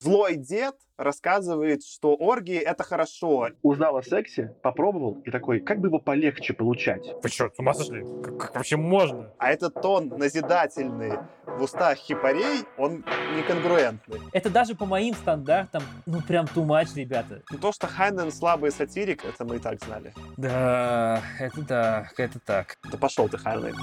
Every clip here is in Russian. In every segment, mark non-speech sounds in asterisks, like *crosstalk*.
Злой дед рассказывает, что оргии — это хорошо. Узнал о сексе, попробовал и такой, как бы его полегче получать? Вы что, с ума сошли? Как, как вообще можно? А этот тон назидательный в устах хипарей, он неконгруентный. Это даже по моим стандартам, ну прям too much, ребята. Ну, то, что Хайнен слабый сатирик, это мы и так знали. Да, это да, это так. Да пошел ты, Хайнен.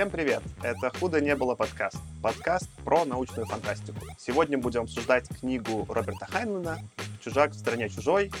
Всем привет! Это «Худо не было» подкаст. Подкаст про научную фантастику. Сегодня будем обсуждать книгу Роберта Хайнмана «Чужак в стране чужой»,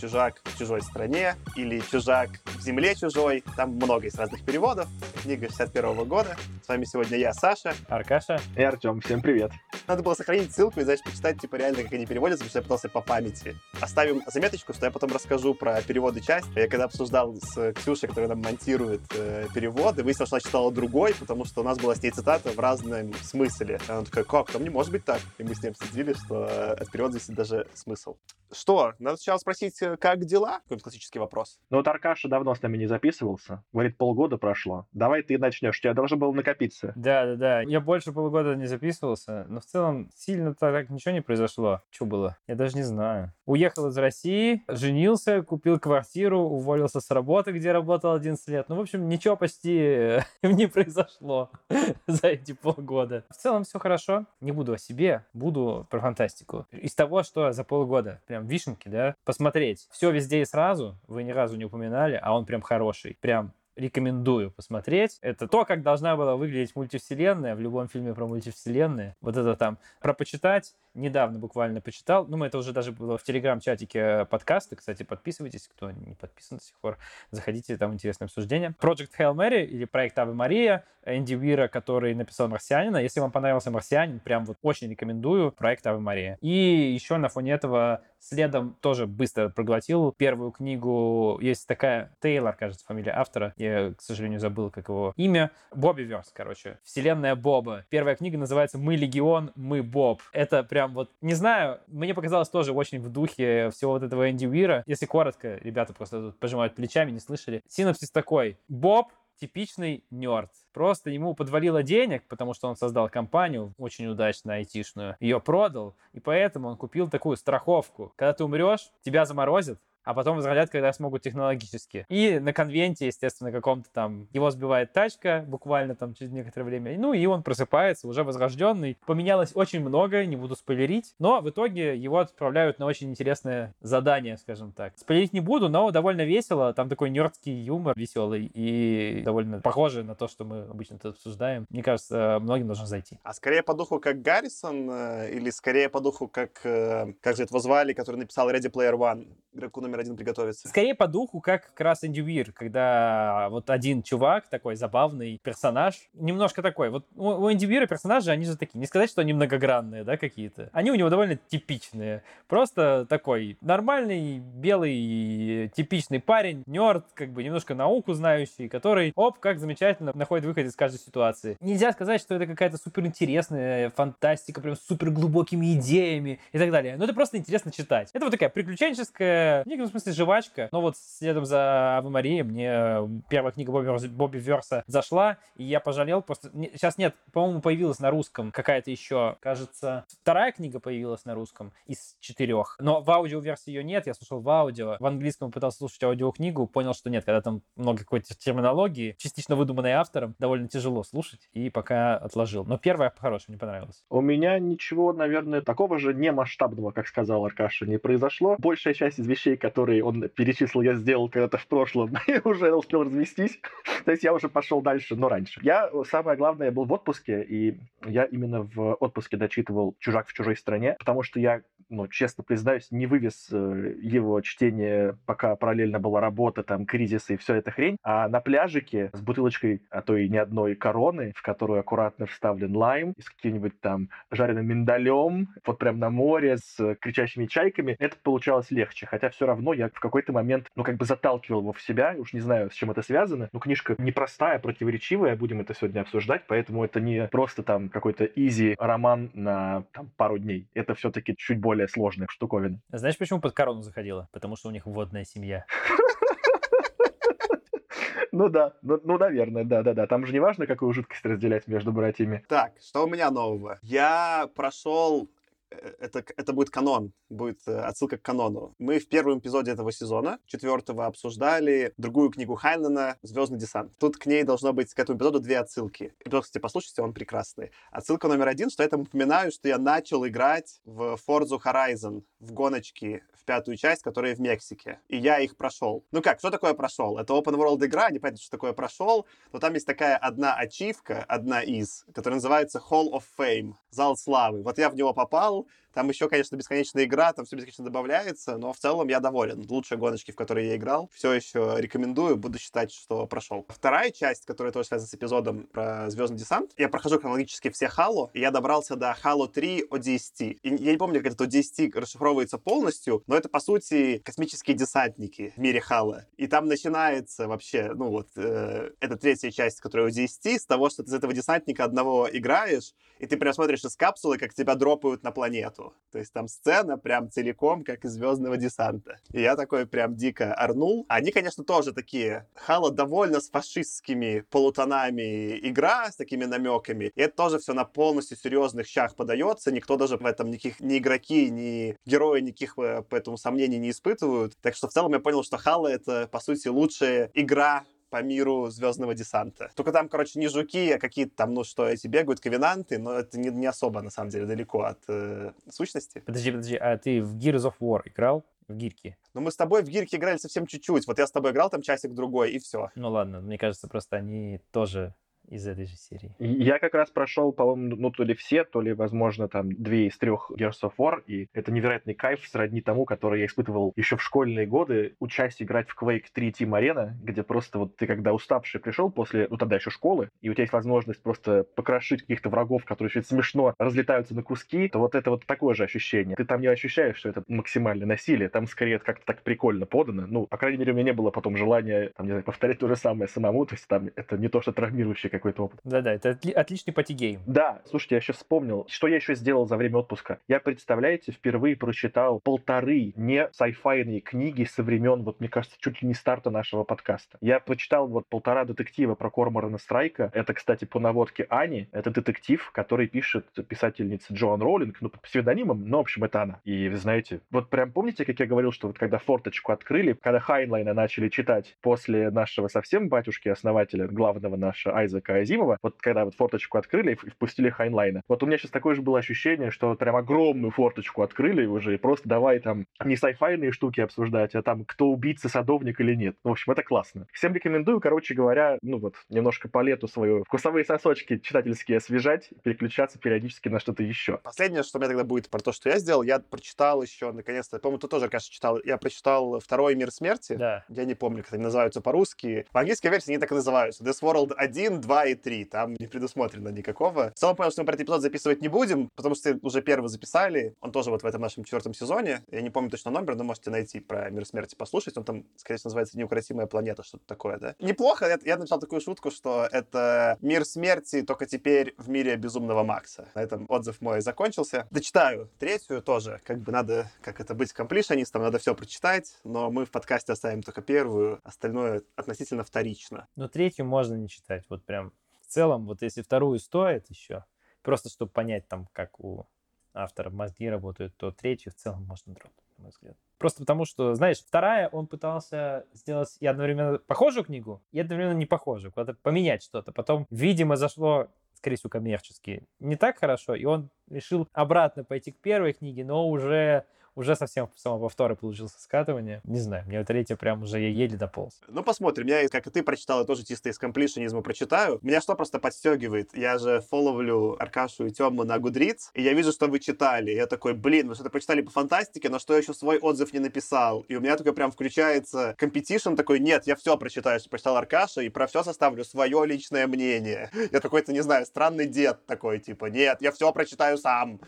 «Чужак в чужой стране», или «Чужак в земле чужой». Там много есть разных переводов. Книга 61 года. С вами сегодня я, Саша. Аркаша. И Артем, всем привет. Надо было сохранить ссылку и, знаешь, почитать, типа, реально, как они переводятся, потому что я пытался по памяти. Оставим заметочку, что я потом расскажу про переводы часть. Я когда обсуждал с Ксюшей, которая нам монтирует э, переводы, выяснил, что она читала другой, потому что у нас была с ней цитата в разном смысле. И она такая, как, там не может быть так. И мы с ней обсудили, что э, от перевода зависит даже смысл. Что, надо сначала спросить, э, как дела? Какой классический вопрос. Ну вот Аркаша давно с нами не записывался. Говорит, полгода прошло. Давай ты начнешь, у тебя должно было накопиться. Да, да, да. Я больше полугода не записывался, но в целом сильно так ничего не произошло. Что было? Я даже не знаю. Уехал из России, женился, купил квартиру, уволился с работы, где работал 11 лет. Ну, в общем, ничего почти *laughs* не произошло *laughs* за эти полгода. В целом все хорошо. Не буду о себе, буду про фантастику. Из того, что за полгода прям вишенки, да, посмотреть. Все везде и сразу, вы ни разу не упоминали, а он прям хороший. Прям рекомендую посмотреть. Это то, как должна была выглядеть мультивселенная в любом фильме про мультивселенные. Вот это там про почитать. Недавно буквально почитал. Ну, это уже даже было в телеграм-чатике подкаста. Кстати, подписывайтесь, кто не подписан до сих пор. Заходите, там интересное обсуждение. Project Hail Mary или проект Ave Мария Энди Уира, который написал «Марсианина». Если вам понравился «Марсианин», прям вот очень рекомендую проект Ave Мария. И еще на фоне этого следом тоже быстро проглотил первую книгу. Есть такая Тейлор, кажется, фамилия автора. Я, к сожалению, забыл, как его имя. Бобби Верс, короче. Вселенная Боба. Первая книга называется «Мы Легион, мы Боб». Это прям вот, не знаю, мне показалось тоже очень в духе всего вот этого Энди Уира. Если коротко, ребята просто тут пожимают плечами, не слышали. Синопсис такой. Боб типичный нерд. Просто ему подвалило денег, потому что он создал компанию очень удачно айтишную, ее продал, и поэтому он купил такую страховку. Когда ты умрешь, тебя заморозят, а потом возродят, когда смогут технологически. И на конвенте, естественно, каком-то там его сбивает тачка буквально там через некоторое время. Ну и он просыпается уже возрожденный. Поменялось очень многое, не буду спойлерить, но в итоге его отправляют на очень интересное задание, скажем так. Спойлерить не буду, но довольно весело. Там такой нердский юмор веселый и довольно похожий на то, что мы обычно тут обсуждаем. Мне кажется, многим должно зайти. А скорее по духу как Гаррисон э, или скорее по духу как, э, как же его звали, который написал Ready Player One, игроку номер один приготовиться. Скорее по духу, как как раз Энди когда вот один чувак, такой забавный персонаж, немножко такой. Вот у, у Энди персонажи, они же такие, не сказать, что они многогранные, да, какие-то. Они у него довольно типичные. Просто такой нормальный, белый, типичный парень, нерд, как бы немножко науку знающий, который, оп, как замечательно находит выход из каждой ситуации. Нельзя сказать, что это какая-то суперинтересная фантастика, прям супер глубокими идеями и так далее. Но это просто интересно читать. Это вот такая приключенческая, в некотором смысле, жвачка. Но вот следом за Авы Марии мне первая книга Бобби, Бобби Верса зашла, и я пожалел. Просто сейчас нет, по-моему, появилась на русском какая-то еще, кажется, вторая книга появилась на русском из четырех. Но в аудиоверсии ее нет, я слушал в аудио. В английском пытался слушать аудиокнигу, понял, что нет, когда там много какой-то терминологии, частично выдуманной автором, довольно тяжело слушать, и пока отложил. Но первая по-хорошему мне понравилась. У меня ничего, наверное, такого же не масштабного, как сказал Аркаша, не произошло. Большая часть из вещей, которые он перечислил, я сделал когда-то в прошлом, *laughs* и уже успел развестись. *laughs* То есть я уже пошел дальше, но раньше. Я, самое главное, я был в отпуске, и я именно в отпуске дочитывал «Чужак в чужой стране», потому что я, ну, честно признаюсь, не вывез э, его чтение, пока параллельно была работа, там, кризис и все эта хрень. А на пляжике с бутылочкой, а то и не одной короны, в которую аккуратно вставлен лайм, с каким-нибудь там жареным миндалем, вот прям на море с кричащими чайками, это получалось легче. Хотя все равно я в какой-то момент, ну, как бы заталкивал его в себя, уж не знаю, с чем это связано, но книжка непростая, противоречивая, будем это сегодня обсуждать, поэтому это не просто там какой-то изи роман на там, пару дней. Это все-таки чуть более более сложные штуковины. Знаешь, почему под корону заходила? Потому что у них водная семья. *laughs* Ну да, ну, ну, наверное, да-да-да. Там же не важно, какую жидкость разделять между братьями. Так, что у меня нового? Я прошел это, это будет канон, будет э, отсылка к канону. Мы в первом эпизоде этого сезона, четвертого, обсуждали другую книгу Хайнена «Звездный десант». Тут к ней должно быть, к этому эпизоду, две отсылки. Эпизод, кстати, послушайте, он прекрасный. Отсылка номер один, что я там упоминаю, что я начал играть в Forza Horizon, в гоночки, пятую часть, которая в Мексике. И я их прошел. Ну как, что такое прошел? Это open world игра, не понятно, что такое прошел, но там есть такая одна ачивка, одна из, которая называется Hall of Fame, зал славы. Вот я в него попал, там еще, конечно, бесконечная игра, там все бесконечно добавляется, но в целом я доволен. Лучшие гоночки, в которые я играл. Все еще рекомендую, буду считать, что прошел. Вторая часть, которая тоже связана с эпизодом про Звездный десант, я прохожу хронологически все Halo, и я добрался до Halo 3 ODST. И я не помню, как этот ODST расшифровывается полностью, но это, по сути, космические десантники в мире Halo. И там начинается вообще, ну вот, э, это третья часть, которая ODST, с того, что ты из этого десантника одного играешь, и ты прям смотришь из капсулы, как тебя дропают на планету нету. То есть там сцена прям целиком, как из «Звездного десанта». И я такой прям дико орнул. Они, конечно, тоже такие. Хала довольно с фашистскими полутонами игра, с такими намеками. И это тоже все на полностью серьезных щах подается. Никто даже в этом никаких ни игроки, ни герои никаких э, по этому сомнений не испытывают. Так что в целом я понял, что Хала — это, по сути, лучшая игра по миру Звездного десанта. Только там, короче, не жуки, а какие-то там, ну что, эти бегают ковенанты, но это не, не особо, на самом деле, далеко от э, сущности. Подожди, подожди, а ты в Gears of War играл? В гирки? Ну, мы с тобой в гирки играли совсем чуть-чуть. Вот я с тобой играл там часик-другой, и все. Ну ладно, мне кажется, просто они тоже из этой же серии. Я как раз прошел, по-моему, ну то ли все, то ли, возможно, там две из трех Gears of War, и это невероятный кайф сродни тому, который я испытывал еще в школьные годы, учась играть в Quake 3 Team Arena, где просто вот ты когда уставший пришел после, ну тогда еще школы, и у тебя есть возможность просто покрошить каких-то врагов, которые очень смешно разлетаются на куски, то вот это вот такое же ощущение. Ты там не ощущаешь, что это максимальное насилие, там скорее это как-то так прикольно подано. Ну, по крайней мере, у меня не было потом желания, там, не знаю, повторять то же самое самому, то есть там это не то, что травмирующее какой-то опыт. Да-да, это отли- отличный party game. Да, слушайте, я сейчас вспомнил, что я еще сделал за время отпуска. Я, представляете, впервые прочитал полторы не sci-fi йные книги со времен, вот мне кажется, чуть ли не старта нашего подкаста. Я прочитал вот полтора детектива про Корморана Страйка. Это, кстати, по наводке Ани. Это детектив, который пишет писательница Джоан Роулинг, ну, под псевдонимом, но, в общем, это она. И вы знаете, вот прям помните, как я говорил, что вот когда форточку открыли, когда Хайнлайна начали читать после нашего совсем батюшки-основателя, главного нашего Айзека Азимова, Кириллова, вот когда вот форточку открыли и впустили Хайнлайна. Вот у меня сейчас такое же было ощущение, что прям огромную форточку открыли уже, и просто давай там не sci-fi йные штуки обсуждать, а там кто убийца, садовник или нет. Ну, в общем, это классно. Всем рекомендую, короче говоря, ну вот, немножко по лету свою вкусовые сосочки читательские освежать, переключаться периодически на что-то еще. Последнее, что у меня тогда будет про то, что я сделал, я прочитал еще, наконец-то, по-моему, ты тоже, кажется, читал, я прочитал «Второй мир смерти». Да. Я не помню, как они называются по-русски. В английской версии они так и называются. This World 1, 2 и 3 там не предусмотрено никакого. В целом понял, что мы про этот эпизод записывать не будем, потому что уже первый записали. Он тоже вот в этом нашем четвертом сезоне. Я не помню точно номер, но можете найти про Мир Смерти послушать. Он там, скорее всего, называется «Неукротимая планета», что-то такое, да? Неплохо. Я, я написал такую шутку, что это Мир Смерти, только теперь в мире Безумного Макса. На этом отзыв мой закончился. Дочитаю третью тоже. Как бы надо, как это быть комплишонистом, надо все прочитать, но мы в подкасте оставим только первую, остальное относительно вторично. Но третью можно не читать, вот прям целом, вот если вторую стоит еще, просто чтобы понять там, как у автора мозги работают, то третью в целом можно дропнуть, на мой взгляд. Просто потому что, знаешь, вторая, он пытался сделать и одновременно похожую книгу, и одновременно не похожую, куда-то поменять что-то. Потом, видимо, зашло, скорее всего, коммерчески не так хорошо, и он решил обратно пойти к первой книге, но уже уже совсем самоповторы получился скатывание. Не знаю, мне третье прям уже я еле дополз. Ну, посмотрим. Я, как и ты прочитал, я тоже чисто из completion изма прочитаю. Меня что просто подстегивает? Я же follow лю Аркашу и Тему на Goodreads, и я вижу, что вы читали. Я такой, блин, вы что-то прочитали по фантастике, но что я еще свой отзыв не написал? И у меня такой прям включается competition такой, нет, я все прочитаю, что прочитал Аркаша, и про все составлю свое личное мнение. Я какой-то, не знаю, странный дед такой, типа, нет, я все прочитаю сам.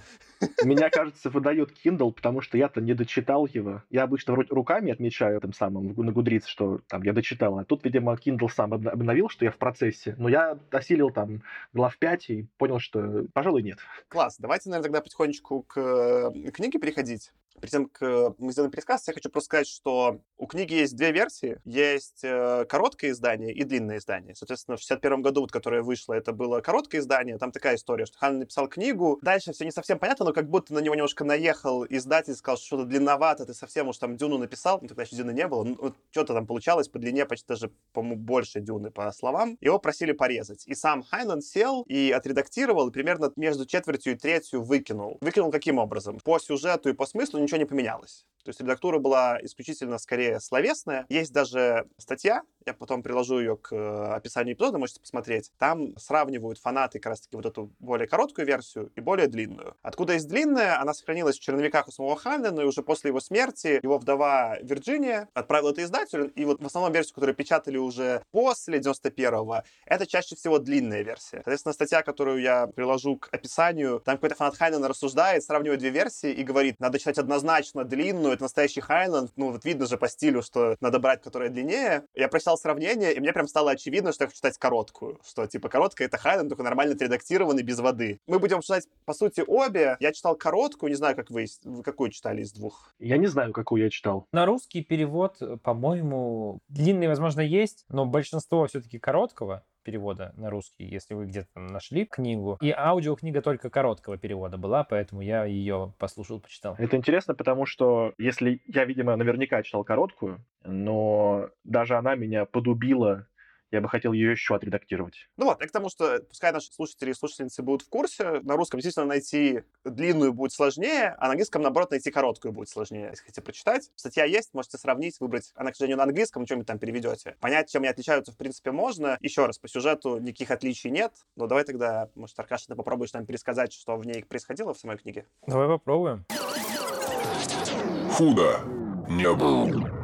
Меня, кажется, выдает Kindle, потому что я-то не дочитал его. Я обычно вроде руками отмечаю тем самым на Goodreads, что там я дочитал. А тут, видимо, Kindle сам обновил, что я в процессе. Но я осилил там глав 5 и понял, что, пожалуй, нет. Класс. Давайте, наверное, тогда потихонечку к э, книге переходить. Перед тем, как мы сделаем пересказ, я хочу просто сказать, что у книги есть две версии. Есть э, короткое издание и длинное издание. Соответственно, в 61 году, вот, которое вышло, это было короткое издание. Там такая история, что Хан написал книгу. Дальше все не совсем понятно, но как будто на него немножко наехал издатель, сказал, что что-то длинновато, ты совсем уж там Дюну написал. Ну, тогда еще Дюны не было. Ну, что-то там получалось по длине почти даже, по-моему, больше Дюны по словам. Его просили порезать. И сам Хайнан сел и отредактировал, и примерно между четвертью и третью выкинул. Выкинул каким образом? По сюжету и по смыслу ничего не поменялось. То есть редактура была исключительно скорее словесная. Есть даже статья, я потом приложу ее к э, описанию эпизода, можете посмотреть. Там сравнивают фанаты как раз-таки вот эту более короткую версию и более длинную. Откуда есть длинная, она сохранилась в черновиках у самого Ханна, но и уже после его смерти его вдова Вирджиния отправила это издателю, и вот в основном версию, которую печатали уже после 91-го, это чаще всего длинная версия. Соответственно, статья, которую я приложу к описанию, там какой-то фанат Хайнена рассуждает, сравнивает две версии и говорит, надо читать однозначно длинную, это настоящий Хайнланд, ну вот видно же по стилю, что надо брать, которая длиннее. Я прочитал сравнение, и мне прям стало очевидно, что я хочу читать короткую, что типа короткая это Хайнланд, только нормально отредактированный, без воды. Мы будем читать, по сути, обе. Я читал короткую, не знаю, как вы, вы какую читали из двух? Я не знаю, какую я читал. На русский перевод, по-моему, длинный, возможно, есть, но большинство все-таки короткого перевода на русский, если вы где-то нашли книгу. И аудиокнига только короткого перевода была, поэтому я ее послушал, почитал. Это интересно, потому что если я, видимо, наверняка читал короткую, но даже она меня подубила я бы хотел ее еще отредактировать. Ну вот, и к тому, что пускай наши слушатели и слушательницы будут в курсе, на русском действительно найти длинную будет сложнее, а на английском, наоборот, найти короткую будет сложнее, если хотите прочитать. Статья есть, можете сравнить, выбрать. Она, к сожалению, на английском, что-нибудь там переведете. Понять, чем они отличаются, в принципе, можно. Еще раз, по сюжету никаких отличий нет, но давай тогда, может, Аркаша, ты попробуешь нам пересказать, что в ней происходило в самой книге? Давай попробуем. Худо не было.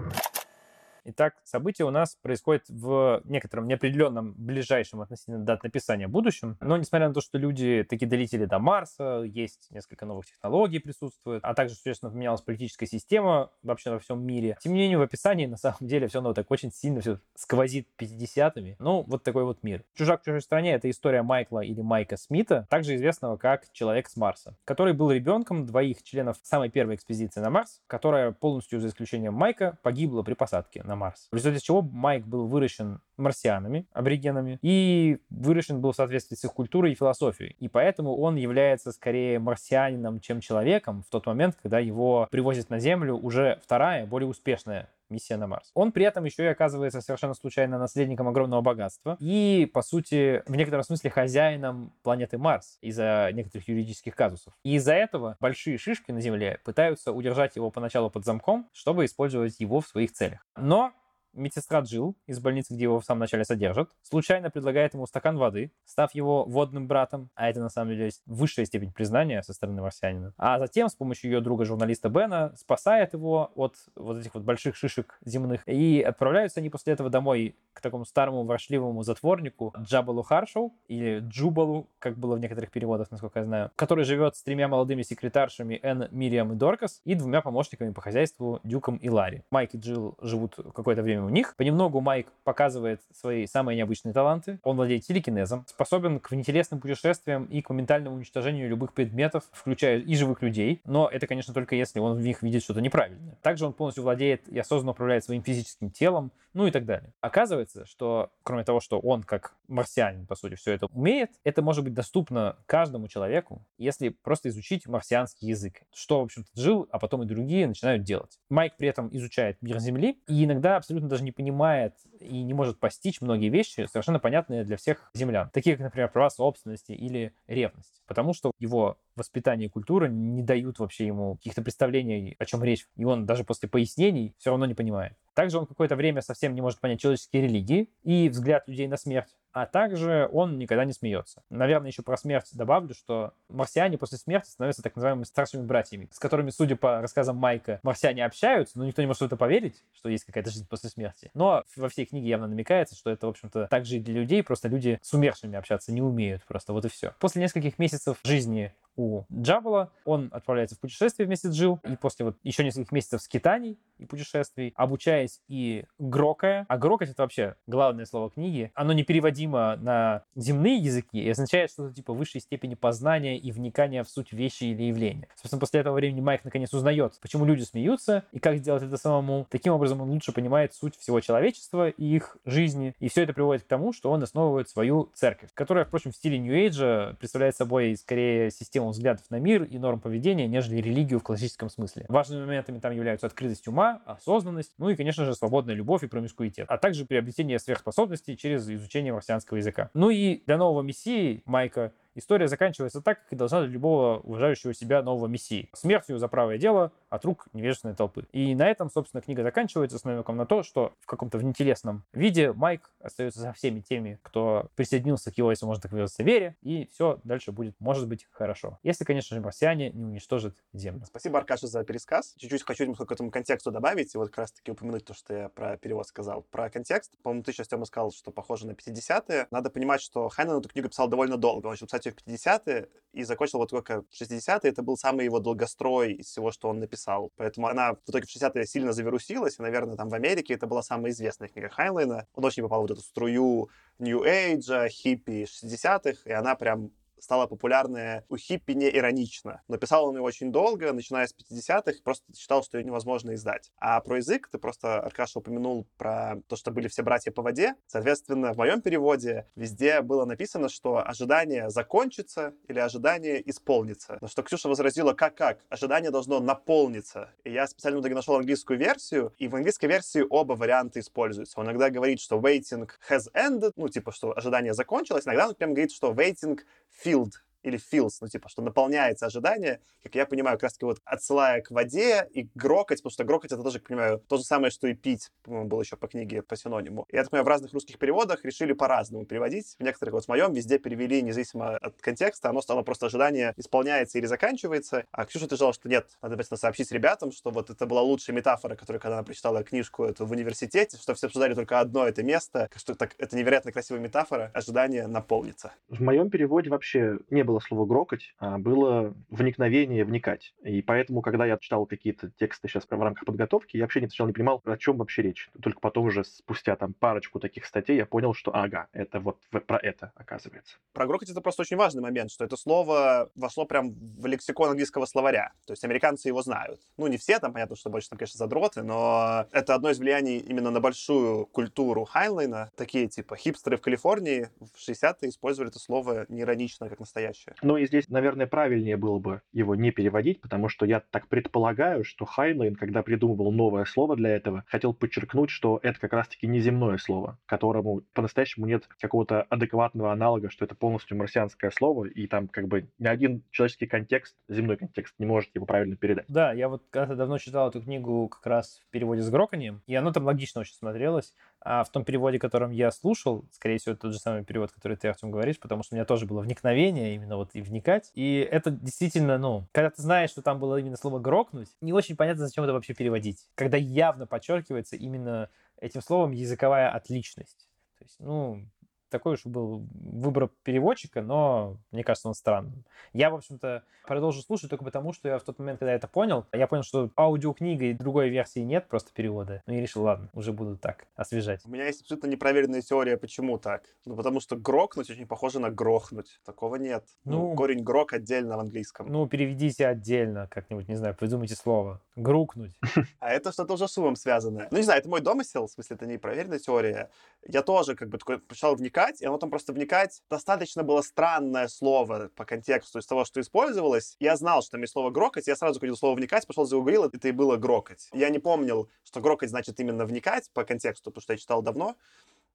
Итак, событие у нас происходит в некотором неопределенном ближайшем относительно дат написания будущем. Но несмотря на то, что люди такие долетели до Марса, есть несколько новых технологий присутствует, а также существенно поменялась политическая система вообще во всем мире. Тем не менее, в описании на самом деле все равно так очень сильно все сквозит 50-ми. Ну, вот такой вот мир. «Чужак в чужой стране» — это история Майкла или Майка Смита, также известного как Человек с Марса, который был ребенком двоих членов самой первой экспедиции на Марс, которая полностью, за исключением Майка, погибла при посадке на Марс. В результате чего Майк был выращен марсианами, аборигенами, и выращен был в соответствии с их культурой и философией. И поэтому он является скорее марсианином, чем человеком в тот момент, когда его привозят на Землю уже вторая, более успешная миссия на Марс. Он при этом еще и оказывается совершенно случайно наследником огромного богатства и, по сути, в некотором смысле хозяином планеты Марс из-за некоторых юридических казусов. И из-за этого большие шишки на Земле пытаются удержать его поначалу под замком, чтобы использовать его в своих целях. Но медсестра Джилл из больницы, где его в самом начале содержат, случайно предлагает ему стакан воды, став его водным братом, а это на самом деле высшая степень признания со стороны марсианина. А затем с помощью ее друга-журналиста Бена спасает его от вот этих вот больших шишек земных. И отправляются они после этого домой к такому старому воршливому затворнику Джабалу Харшоу, или Джубалу, как было в некоторых переводах, насколько я знаю, который живет с тремя молодыми секретаршами Энн, Мириам и Доркас и двумя помощниками по хозяйству Дюком и Ларри. Майк и Джилл живут какое-то время у них. Понемногу Майк показывает свои самые необычные таланты. Он владеет телекинезом, способен к внетелесным путешествиям и к моментальному уничтожению любых предметов, включая и живых людей. Но это, конечно, только если он в них видит что-то неправильное. Также он полностью владеет и осознанно управляет своим физическим телом, ну и так далее. Оказывается, что кроме того, что он как марсианин, по сути, все это умеет, это может быть доступно каждому человеку, если просто изучить марсианский язык. Что, в общем-то, жил, а потом и другие начинают делать. Майк при этом изучает мир Земли и иногда абсолютно даже не понимает и не может постичь многие вещи, совершенно понятные для всех землян. Такие, как, например, права собственности или ревность. Потому что его воспитание и культура не дают вообще ему каких-то представлений, о чем речь. И он даже после пояснений все равно не понимает. Также он какое-то время совсем не может понять человеческие религии и взгляд людей на смерть а также он никогда не смеется. Наверное, еще про смерть добавлю, что марсиане после смерти становятся так называемыми старшими братьями, с которыми, судя по рассказам Майка, марсиане общаются, но никто не может в это поверить, что есть какая-то жизнь после смерти. Но во всей книге явно намекается, что это, в общем-то, так же и для людей, просто люди с умершими общаться не умеют, просто вот и все. После нескольких месяцев жизни у Джабала. Он отправляется в путешествие вместе с Джил, и после вот еще нескольких месяцев скитаний и путешествий, обучаясь и грокая. А грокать — это вообще главное слово книги. Оно непереводимо на земные языки и означает что-то типа высшей степени познания и вникания в суть вещи или явления. Собственно, после этого времени Майк наконец узнает, почему люди смеются и как сделать это самому. Таким образом, он лучше понимает суть всего человечества и их жизни. И все это приводит к тому, что он основывает свою церковь, которая, впрочем, в стиле Age представляет собой скорее систему взглядов на мир и норм поведения, нежели религию в классическом смысле. Важными моментами там являются открытость ума, осознанность, ну и, конечно же, свободная любовь и промискуитет, а также приобретение сверхспособностей через изучение марсианского языка. Ну и для нового мессии Майка история заканчивается так, как и должна для любого уважающего себя нового мессии. Смертью за правое дело от рук невежественной толпы. И на этом, собственно, книга заканчивается с намеком на то, что в каком-то внетелесном виде Майк остается со всеми теми, кто присоединился к его, если можно так выразиться, вере, и все дальше будет, может быть, хорошо. Если, конечно же, марсиане не уничтожат Землю. Спасибо, Аркаша, за пересказ. Чуть-чуть хочу немного к этому контексту добавить, и вот как раз-таки упомянуть то, что я про перевод сказал. Про контекст, по-моему, ты сейчас, Тёма, сказал, что похоже на 50-е. Надо понимать, что Хайнен эту книгу писал довольно долго. Он начал писать ее в 50-е и закончил вот только в 60-е. Это был самый его долгострой из всего, что он написал. Поэтому она в итоге в 60-е сильно завирусилась, и, наверное, там в Америке это была самая известная книга Хайнлайна. Он очень попал в вот эту струю New Age, хиппи 60-х, и она прям стала популярная у хиппи не иронично. Но писал он ее очень долго, начиная с 50-х, просто считал, что ее невозможно издать. А про язык ты просто, Аркаша, упомянул про то, что были все братья по воде. Соответственно, в моем переводе везде было написано, что ожидание закончится или ожидание исполнится. На что Ксюша возразила, как-как? Ожидание должно наполниться. И я специально в нашел английскую версию, и в английской версии оба варианта используются. Он иногда говорит, что waiting has ended, ну, типа, что ожидание закончилось. Иногда он прям говорит, что waiting field. Или feels, ну, типа, что наполняется ожидание, как я понимаю, как раз-таки вот отсылая к воде и грокать, потому что грокать это тоже, как понимаю, то же самое, что и пить, по-моему, было еще по книге по синониму. Я так понимаю, в разных русских переводах решили по-разному переводить. В некоторых, вот в моем, везде перевели, независимо от контекста, оно стало просто ожидание исполняется или заканчивается. А Ксюша утверждала, что нет, надо обязательно сообщить ребятам, что вот это была лучшая метафора, которую, когда она прочитала книжку эту в университете, что все обсуждали только одно это место, что так, это невероятно красивая метафора, ожидание наполнится. В моем переводе вообще не было слова грокать, а было вникновение, вникать. И поэтому, когда я читал какие-то тексты сейчас в рамках подготовки, я вообще сначала не понимал, о чем вообще речь. Только потом уже спустя там парочку таких статей я понял, что ага, это вот про это оказывается. Про грокать это просто очень важный момент, что это слово вошло прям в лексикон английского словаря. То есть американцы его знают. Ну, не все, там понятно, что больше там, конечно, задроты, но это одно из влияний именно на большую культуру Хайнлайна. Такие типа хипстеры в Калифорнии в 60-е использовали это слово неиронично, как настоящее. Ну и здесь, наверное, правильнее было бы его не переводить, потому что я так предполагаю, что Хайнлайн, когда придумывал новое слово для этого, хотел подчеркнуть, что это как раз-таки неземное слово, которому по-настоящему нет какого-то адекватного аналога, что это полностью марсианское слово, и там как бы ни один человеческий контекст, земной контекст не может его правильно передать. Да, я вот когда-то давно читал эту книгу как раз в переводе с Гроканием, и оно там логично очень смотрелось. А в том переводе, которым я слушал, скорее всего, тот же самый перевод, который ты, Артем, говоришь, потому что у меня тоже было вникновение, именно вот и вникать. И это действительно, ну, когда ты знаешь, что там было именно слово «грокнуть», не очень понятно, зачем это вообще переводить. Когда явно подчеркивается именно этим словом языковая отличность. То есть, ну, такой уж был выбор переводчика, но мне кажется, он странным. Я, в общем-то, продолжу слушать только потому, что я в тот момент, когда я это понял, я понял, что аудиокнига и другой версии нет, просто перевода. Ну и решил, ладно, уже буду так освежать. У меня есть абсолютно непроверенная теория, почему так. Ну, потому что грокнуть очень похоже на грохнуть. Такого нет. Ну, ну корень грок отдельно в английском. Ну, переведите отдельно как-нибудь, не знаю, придумайте слово. Грукнуть. *laughs* А это что-то уже с умом связанное. Ну, не знаю, это мой домысел, в смысле, это не проверенная теория. Я тоже как бы такой пришел вникать, и оно там просто вникать. Достаточно было странное слово по контексту из того, что использовалось. Я знал, что там есть слово грокать, я сразу ходил слово вникать, пошел загуглил, это и было грокать. Я не помнил, что грокать значит именно вникать по контексту, потому что я читал давно.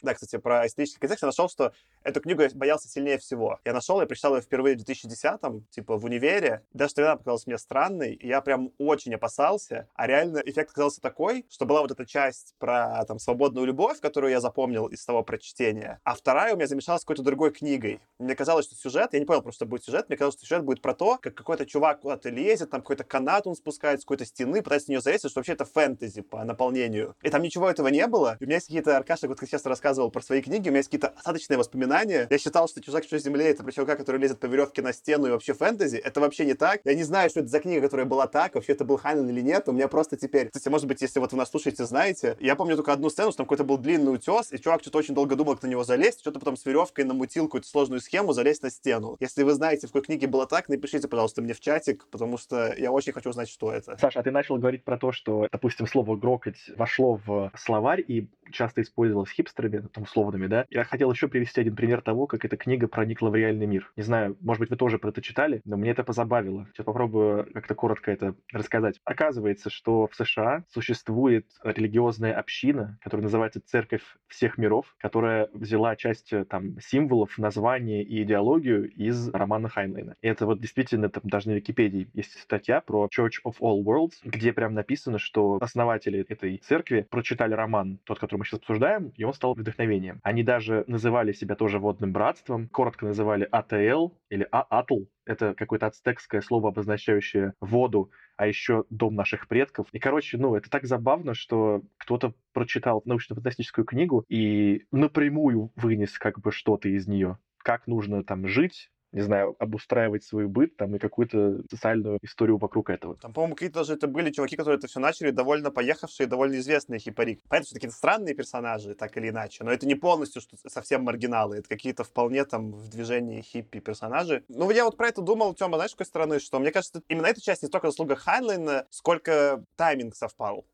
Да, кстати, про исторический контекст я нашел, что эту книгу я боялся сильнее всего. Я нашел, я прочитал ее впервые в 2010-м, типа в универе. Даже тогда показалась мне странной, и я прям очень опасался. А реально эффект оказался такой, что была вот эта часть про там свободную любовь, которую я запомнил из того прочтения. А вторая у меня замешалась с какой-то другой книгой. Мне казалось, что сюжет, я не понял просто, будет сюжет, мне казалось, что сюжет будет про то, как какой-то чувак куда-то лезет, там какой-то канат он спускает с какой-то стены, пытается на нее залезть, что вообще это фэнтези по наполнению. И там ничего этого не было. И у меня есть какие-то, Аркаша, вот как сейчас рассказывал, рассказывал про свои книги, у меня есть какие-то остаточные воспоминания. Я считал, что «Чужак чужой земле» — это про чувака, который лезет по веревке на стену и вообще фэнтези. Это вообще не так. Я не знаю, что это за книга, которая была так, вообще это был Хайнен или нет. У меня просто теперь... Кстати, может быть, если вот вы нас слушаете, знаете, я помню только одну сцену, что там какой-то был длинный утес, и чувак что-то очень долго думал, как на него залезть, что-то потом с веревкой намутил какую-то сложную схему залезть на стену. Если вы знаете, в какой книге было так, напишите, пожалуйста, мне в чатик, потому что я очень хочу узнать, что это. Саша, а ты начал говорить про то, что, допустим, слово «грокать» вошло в словарь и часто использовалось хипстерами, там, условными, да? Я хотел еще привести один пример того, как эта книга проникла в реальный мир. Не знаю, может быть, вы тоже про это читали, но мне это позабавило. Сейчас попробую как-то коротко это рассказать. Оказывается, что в США существует религиозная община, которая называется Церковь всех миров, которая взяла часть э, там символов, названия и идеологию из романа Хайнлайна. И это вот действительно там даже на Википедии есть статья про Church of All Worlds, где прям написано, что основатели этой церкви прочитали роман, тот, который мы сейчас обсуждаем, и он стал вдохновением. Они даже называли себя тоже водным братством, коротко называли АТЛ или ААТЛ, это какое-то ацтекское слово, обозначающее воду, а еще дом наших предков. И, короче, ну, это так забавно, что кто-то прочитал научно-фантастическую книгу и напрямую вынес как бы что-то из нее как нужно там жить, не знаю, обустраивать свой быт там и какую-то социальную историю вокруг этого. Там, по-моему, какие-то даже это были чуваки, которые это все начали, довольно поехавшие, довольно известные хипари. Понятно, что какие-то странные персонажи, так или иначе, но это не полностью что совсем маргиналы, это какие-то вполне там в движении хиппи персонажи. Ну, я вот про это думал, Тёма, знаешь, с какой стороны, что мне кажется, именно эта часть не столько заслуга Хайнлайна, сколько тайминг совпал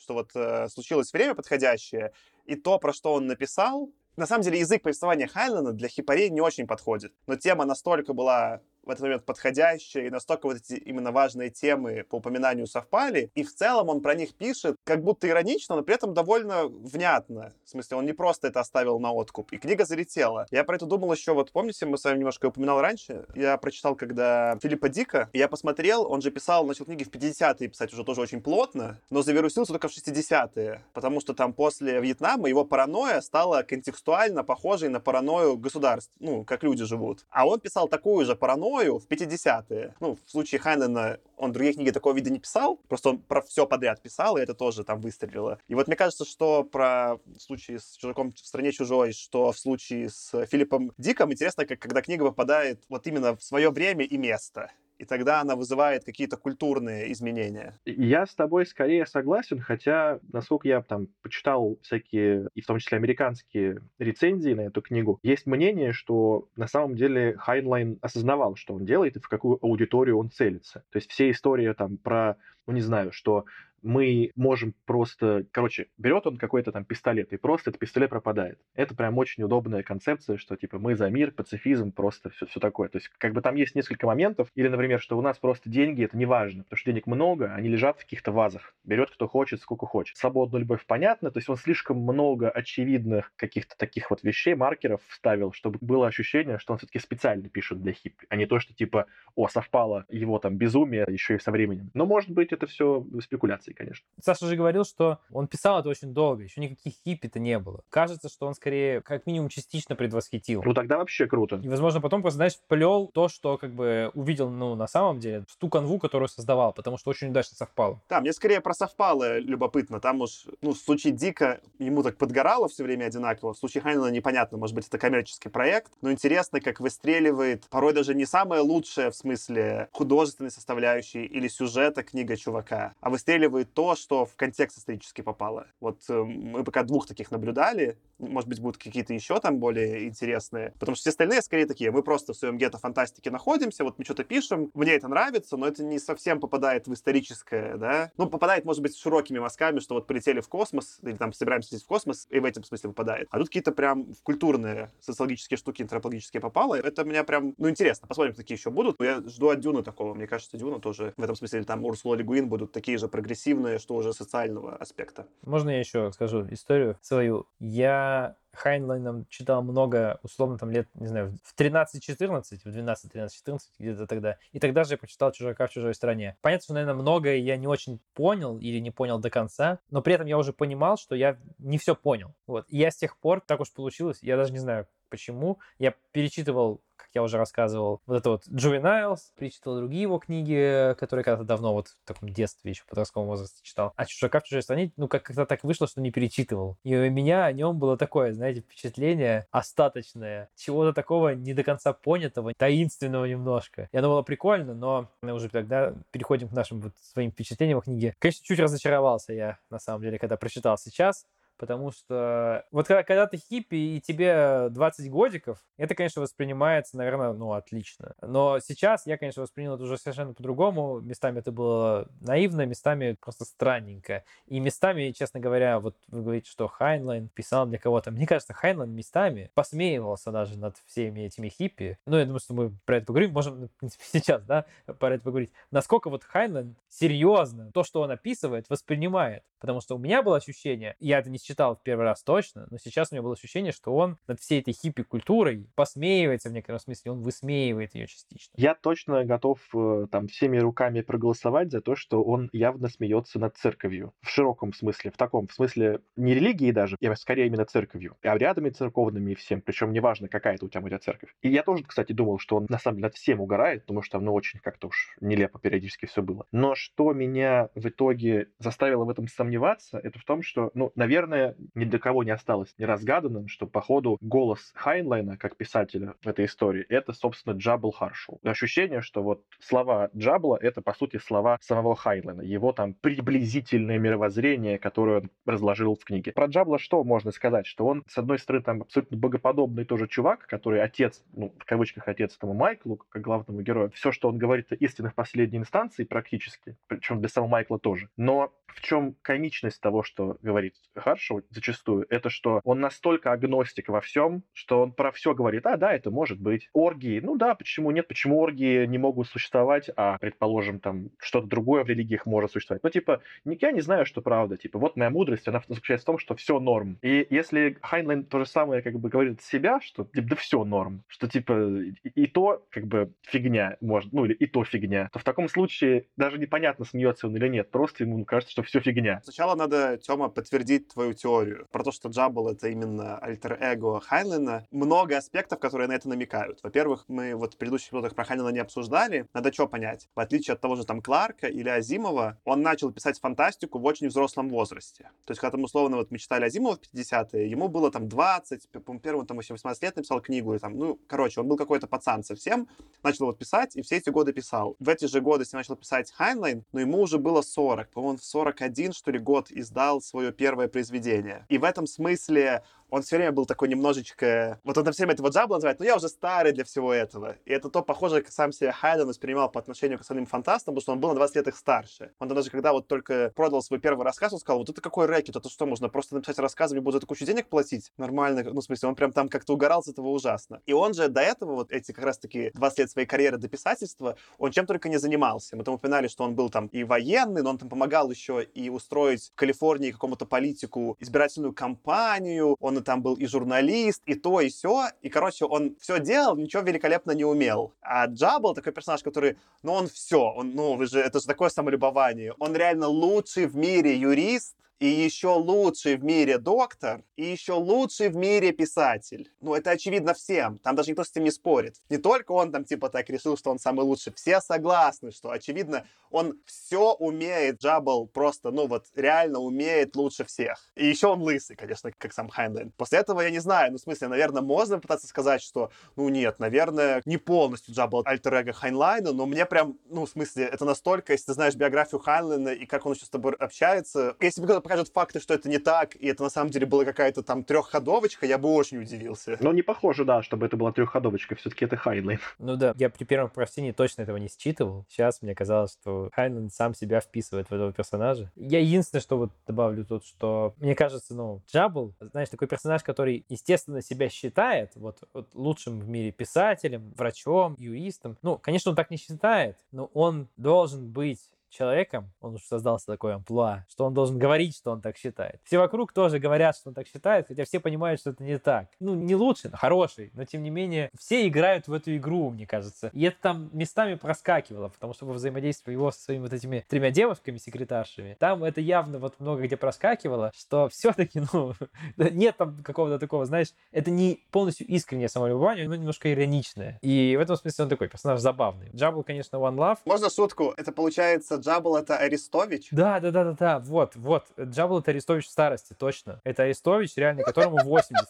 что вот э, случилось время подходящее, и то, про что он написал, на самом деле язык повествования Хайнлена для хипарей не очень подходит, но тема настолько была в этот момент подходящие, и настолько вот эти именно важные темы по упоминанию совпали, и в целом он про них пишет как будто иронично, но при этом довольно внятно. В смысле, он не просто это оставил на откуп. И книга залетела. Я про это думал еще, вот помните, мы с вами немножко упоминал раньше, я прочитал, когда Филиппа Дика, я посмотрел, он же писал, начал книги в 50-е писать уже тоже очень плотно, но завирусился только в 60-е, потому что там после Вьетнама его паранойя стала контекстуально похожей на паранойю государств, ну, как люди живут. А он писал такую же паранойю, мною в 50-е. Ну, в случае Хайнлайна он другие книги такого вида не писал, просто он про все подряд писал, и это тоже там выстрелило. И вот мне кажется, что про случай с «Чужаком в стране чужой», что в случае с Филиппом Диком, интересно, как, когда книга попадает вот именно в свое время и место и тогда она вызывает какие-то культурные изменения. Я с тобой скорее согласен, хотя, насколько я там почитал всякие, и в том числе американские рецензии на эту книгу, есть мнение, что на самом деле Хайнлайн осознавал, что он делает и в какую аудиторию он целится. То есть все истории там про, ну не знаю, что мы можем просто... Короче, берет он какой-то там пистолет, и просто этот пистолет пропадает. Это прям очень удобная концепция, что типа мы за мир, пацифизм, просто все, все такое. То есть как бы там есть несколько моментов. Или, например, что у нас просто деньги, это не важно, потому что денег много, они лежат в каких-то вазах. Берет кто хочет, сколько хочет. Свободную любовь понятно, то есть он слишком много очевидных каких-то таких вот вещей, маркеров вставил, чтобы было ощущение, что он все-таки специально пишет для хиппи, а не то, что типа, о, совпало его там безумие еще и со временем. Но может быть это все спекуляция информации, конечно. Саша же говорил, что он писал это очень долго, еще никаких хиппи-то не было. Кажется, что он скорее как минимум частично предвосхитил. Ну тогда вообще круто. И, возможно, потом просто, знаешь, вплел то, что как бы увидел, ну, на самом деле, в ту канву, которую создавал, потому что очень удачно совпало. Да, мне скорее про совпало любопытно. Там уж, ну, в случае Дика ему так подгорало все время одинаково. В случае Хайнена непонятно, может быть, это коммерческий проект, но интересно, как выстреливает порой даже не самое лучшее в смысле художественной составляющей или сюжета книга чувака, а выстреливает учитывает то, что в контекст исторически попало. Вот э, мы пока двух таких наблюдали, может быть, будут какие-то еще там более интересные, потому что все остальные скорее такие, мы просто в своем гетто-фантастике находимся, вот мы что-то пишем, мне это нравится, но это не совсем попадает в историческое, да, ну, попадает, может быть, широкими мазками, что вот полетели в космос, или там собираемся лететь в космос, и в этом смысле попадает. А тут какие-то прям в культурные социологические штуки, антропологические попало, это меня прям, ну, интересно, посмотрим, какие еще будут. Я жду от Дюна такого, мне кажется, Дюна тоже в этом смысле, там Урсула Легуин будут такие же прогрессивные прогрессивное, что уже социального аспекта. Можно я еще скажу историю свою? Я Хайнлайном читал много, условно, там лет, не знаю, в 13-14, в 12-13-14, где-то тогда. И тогда же я прочитал «Чужака в чужой стране». Понятно, что, наверное, многое я не очень понял или не понял до конца, но при этом я уже понимал, что я не все понял. Вот. И я с тех пор, так уж получилось, я даже не знаю, почему, я перечитывал я уже рассказывал. Вот это вот Juveniles, перечитал другие его книги, которые когда-то давно, вот в таком детстве, еще подростковом возрасте читал. А «Чужака в чужой стране», ну, как- как-то так вышло, что не перечитывал. И у меня о нем было такое, знаете, впечатление остаточное, чего-то такого не до конца понятого, таинственного немножко. И оно было прикольно, но мы уже тогда переходим к нашим вот своим впечатлениям о книге. Конечно, чуть разочаровался я, на самом деле, когда прочитал сейчас, Потому что вот когда, когда ты хиппи и тебе 20 годиков, это, конечно, воспринимается, наверное, ну, отлично. Но сейчас я, конечно, воспринял это уже совершенно по-другому. Местами это было наивно, местами просто странненько. И местами, честно говоря, вот вы говорите, что Хайнлайн писал для кого-то. Мне кажется, Хайнлайн местами посмеивался даже над всеми этими хиппи. Ну, я думаю, что мы про это поговорим. Можем, в принципе, *laughs* сейчас, да, про это поговорить. Насколько вот Хайнлайн серьезно то, что он описывает, воспринимает. Потому что у меня было ощущение, я это не читал в первый раз точно, но сейчас у меня было ощущение, что он над всей этой хиппи-культурой посмеивается в некотором смысле, он высмеивает ее частично. Я точно готов э, там всеми руками проголосовать за то, что он явно смеется над церковью. В широком смысле, в таком, в смысле не религии даже, я скорее именно церковью, и обрядами церковными и всем, причем неважно, какая это у тебя будет церковь. И я тоже, кстати, думал, что он на самом деле над всем угорает, потому что там, ну, очень как-то уж нелепо периодически все было. Но что меня в итоге заставило в этом сомневаться, это в том, что, ну, наверное, ни для кого не осталось неразгаданным, что, походу, голос Хайнлайна, как писателя в этой истории, это, собственно, Джабл Харшоу. Ощущение, что вот слова Джабла — это, по сути, слова самого Хайнлайна, его там приблизительное мировоззрение, которое он разложил в книге. Про Джабла что можно сказать? Что он, с одной стороны, там абсолютно богоподобный тоже чувак, который отец, ну, в кавычках отец этому Майклу, как главному герою. Все, что он говорит, истина в последней инстанции практически, причем для самого Майкла тоже. Но в чем комичность того, что говорит Харшоу зачастую, это что он настолько агностик во всем, что он про все говорит, а, да, это может быть. Оргии, ну да, почему нет, почему оргии не могут существовать, а, предположим, там, что-то другое в религиях может существовать. Ну, типа, я не знаю, что правда, типа, вот моя мудрость, она заключается в том, что все норм. И если Хайнлайн то же самое, как бы, говорит от себя, что, типа, да все норм, что, типа, и, и то, как бы, фигня, может, ну, или и то фигня, то в таком случае даже непонятно, смеется он или нет, просто ему кажется, что все фигня. Сначала надо, Тёма, подтвердить твою теорию про то, что Джабл — это именно альтер-эго Хайнлайна. Много аспектов, которые на это намекают. Во-первых, мы вот в предыдущих эпизодах про Хайнлайна не обсуждали. Надо что понять? В отличие от того же там Кларка или Азимова, он начал писать фантастику в очень взрослом возрасте. То есть, когда там условно вот мы читали Азимова в 50-е, ему было там 20, по-моему, первым там еще 18 лет написал книгу, и там, ну, короче, он был какой-то пацан совсем, начал вот писать, и все эти годы писал. В эти же годы, если начал писать Хайнлайн, но ему уже было 40, по-моему, в 41, что ли, год издал свое первое произведение. И в этом смысле он все время был такой немножечко... Вот он все время этого Джабла называет, но я уже старый для всего этого. И это то, похоже, как сам себя Хайнлайн воспринимал по отношению к остальным фантастам, потому что он был на 20 лет их старше. Он даже когда вот только продал свой первый рассказ, он сказал, вот это какой рэкет, это что, можно просто написать рассказ, мне будут за это кучу денег платить? Нормально, ну, в смысле, он прям там как-то угорал с этого ужасно. И он же до этого, вот эти как раз-таки 20 лет своей карьеры до писательства, он чем только не занимался. Мы там упоминали, что он был там и военный, но он там помогал еще и устроить в Калифорнии какому-то политику избирательную кампанию, он и там был и журналист, и то, и все. И, короче, он все делал, ничего великолепно не умел. А Джабл такой персонаж, который, ну, он все, он, ну, вы же, это же такое самолюбование. Он реально лучший в мире юрист, и еще лучший в мире доктор, и еще лучший в мире писатель. Ну, это очевидно всем, там даже никто с этим не спорит. Не только он там типа так решил, что он самый лучший, все согласны, что очевидно он все умеет, Джабл просто, ну вот, реально умеет лучше всех. И еще он лысый, конечно, как сам Хайнлайн. После этого я не знаю, ну, в смысле, наверное, можно пытаться сказать, что, ну, нет, наверное, не полностью Джабл альтер-эго Хайнлайна, но мне прям, ну, в смысле, это настолько, если ты знаешь биографию Хайнлайна и как он еще с тобой общается, если бы кто-то покажет факты, что это не так, и это на самом деле была какая-то там трехходовочка, я бы очень удивился. Но не похоже, да, чтобы это была трехходовочка, все-таки это Хайнлайн. *laughs* Ну да, я при первом прочтении точно этого не считывал. Сейчас мне казалось, что Хайнлайн сам себя вписывает в этого персонажа. Я единственное, что вот добавлю тут, что мне кажется, ну, Джабл, знаешь, такой персонаж, который, естественно, себя считает вот, вот лучшим в мире писателем, врачом, юристом. Ну, конечно, он так не считает, но он должен быть человеком, он уже создался такой амплуа, что он должен говорить, что он так считает. Все вокруг тоже говорят, что он так считает, хотя все понимают, что это не так. Ну, не лучше, но хороший, но тем не менее, все играют в эту игру, мне кажется. И это там местами проскакивало, потому что во взаимодействии его со своими вот этими тремя девушками-секретаршами, там это явно вот много где проскакивало, что все-таки, *laughs* ну, нет там какого-то такого, знаешь, это не полностью искреннее самолюбование, но немножко ироничное. И в этом смысле он такой персонаж забавный. Джабл, конечно, One Love. Можно шутку? Это получается, Джабл это Арестович? Да, да, да, да, да, вот, вот. Джабл это Арестович в старости, точно. Это Арестович, реально, которому 80.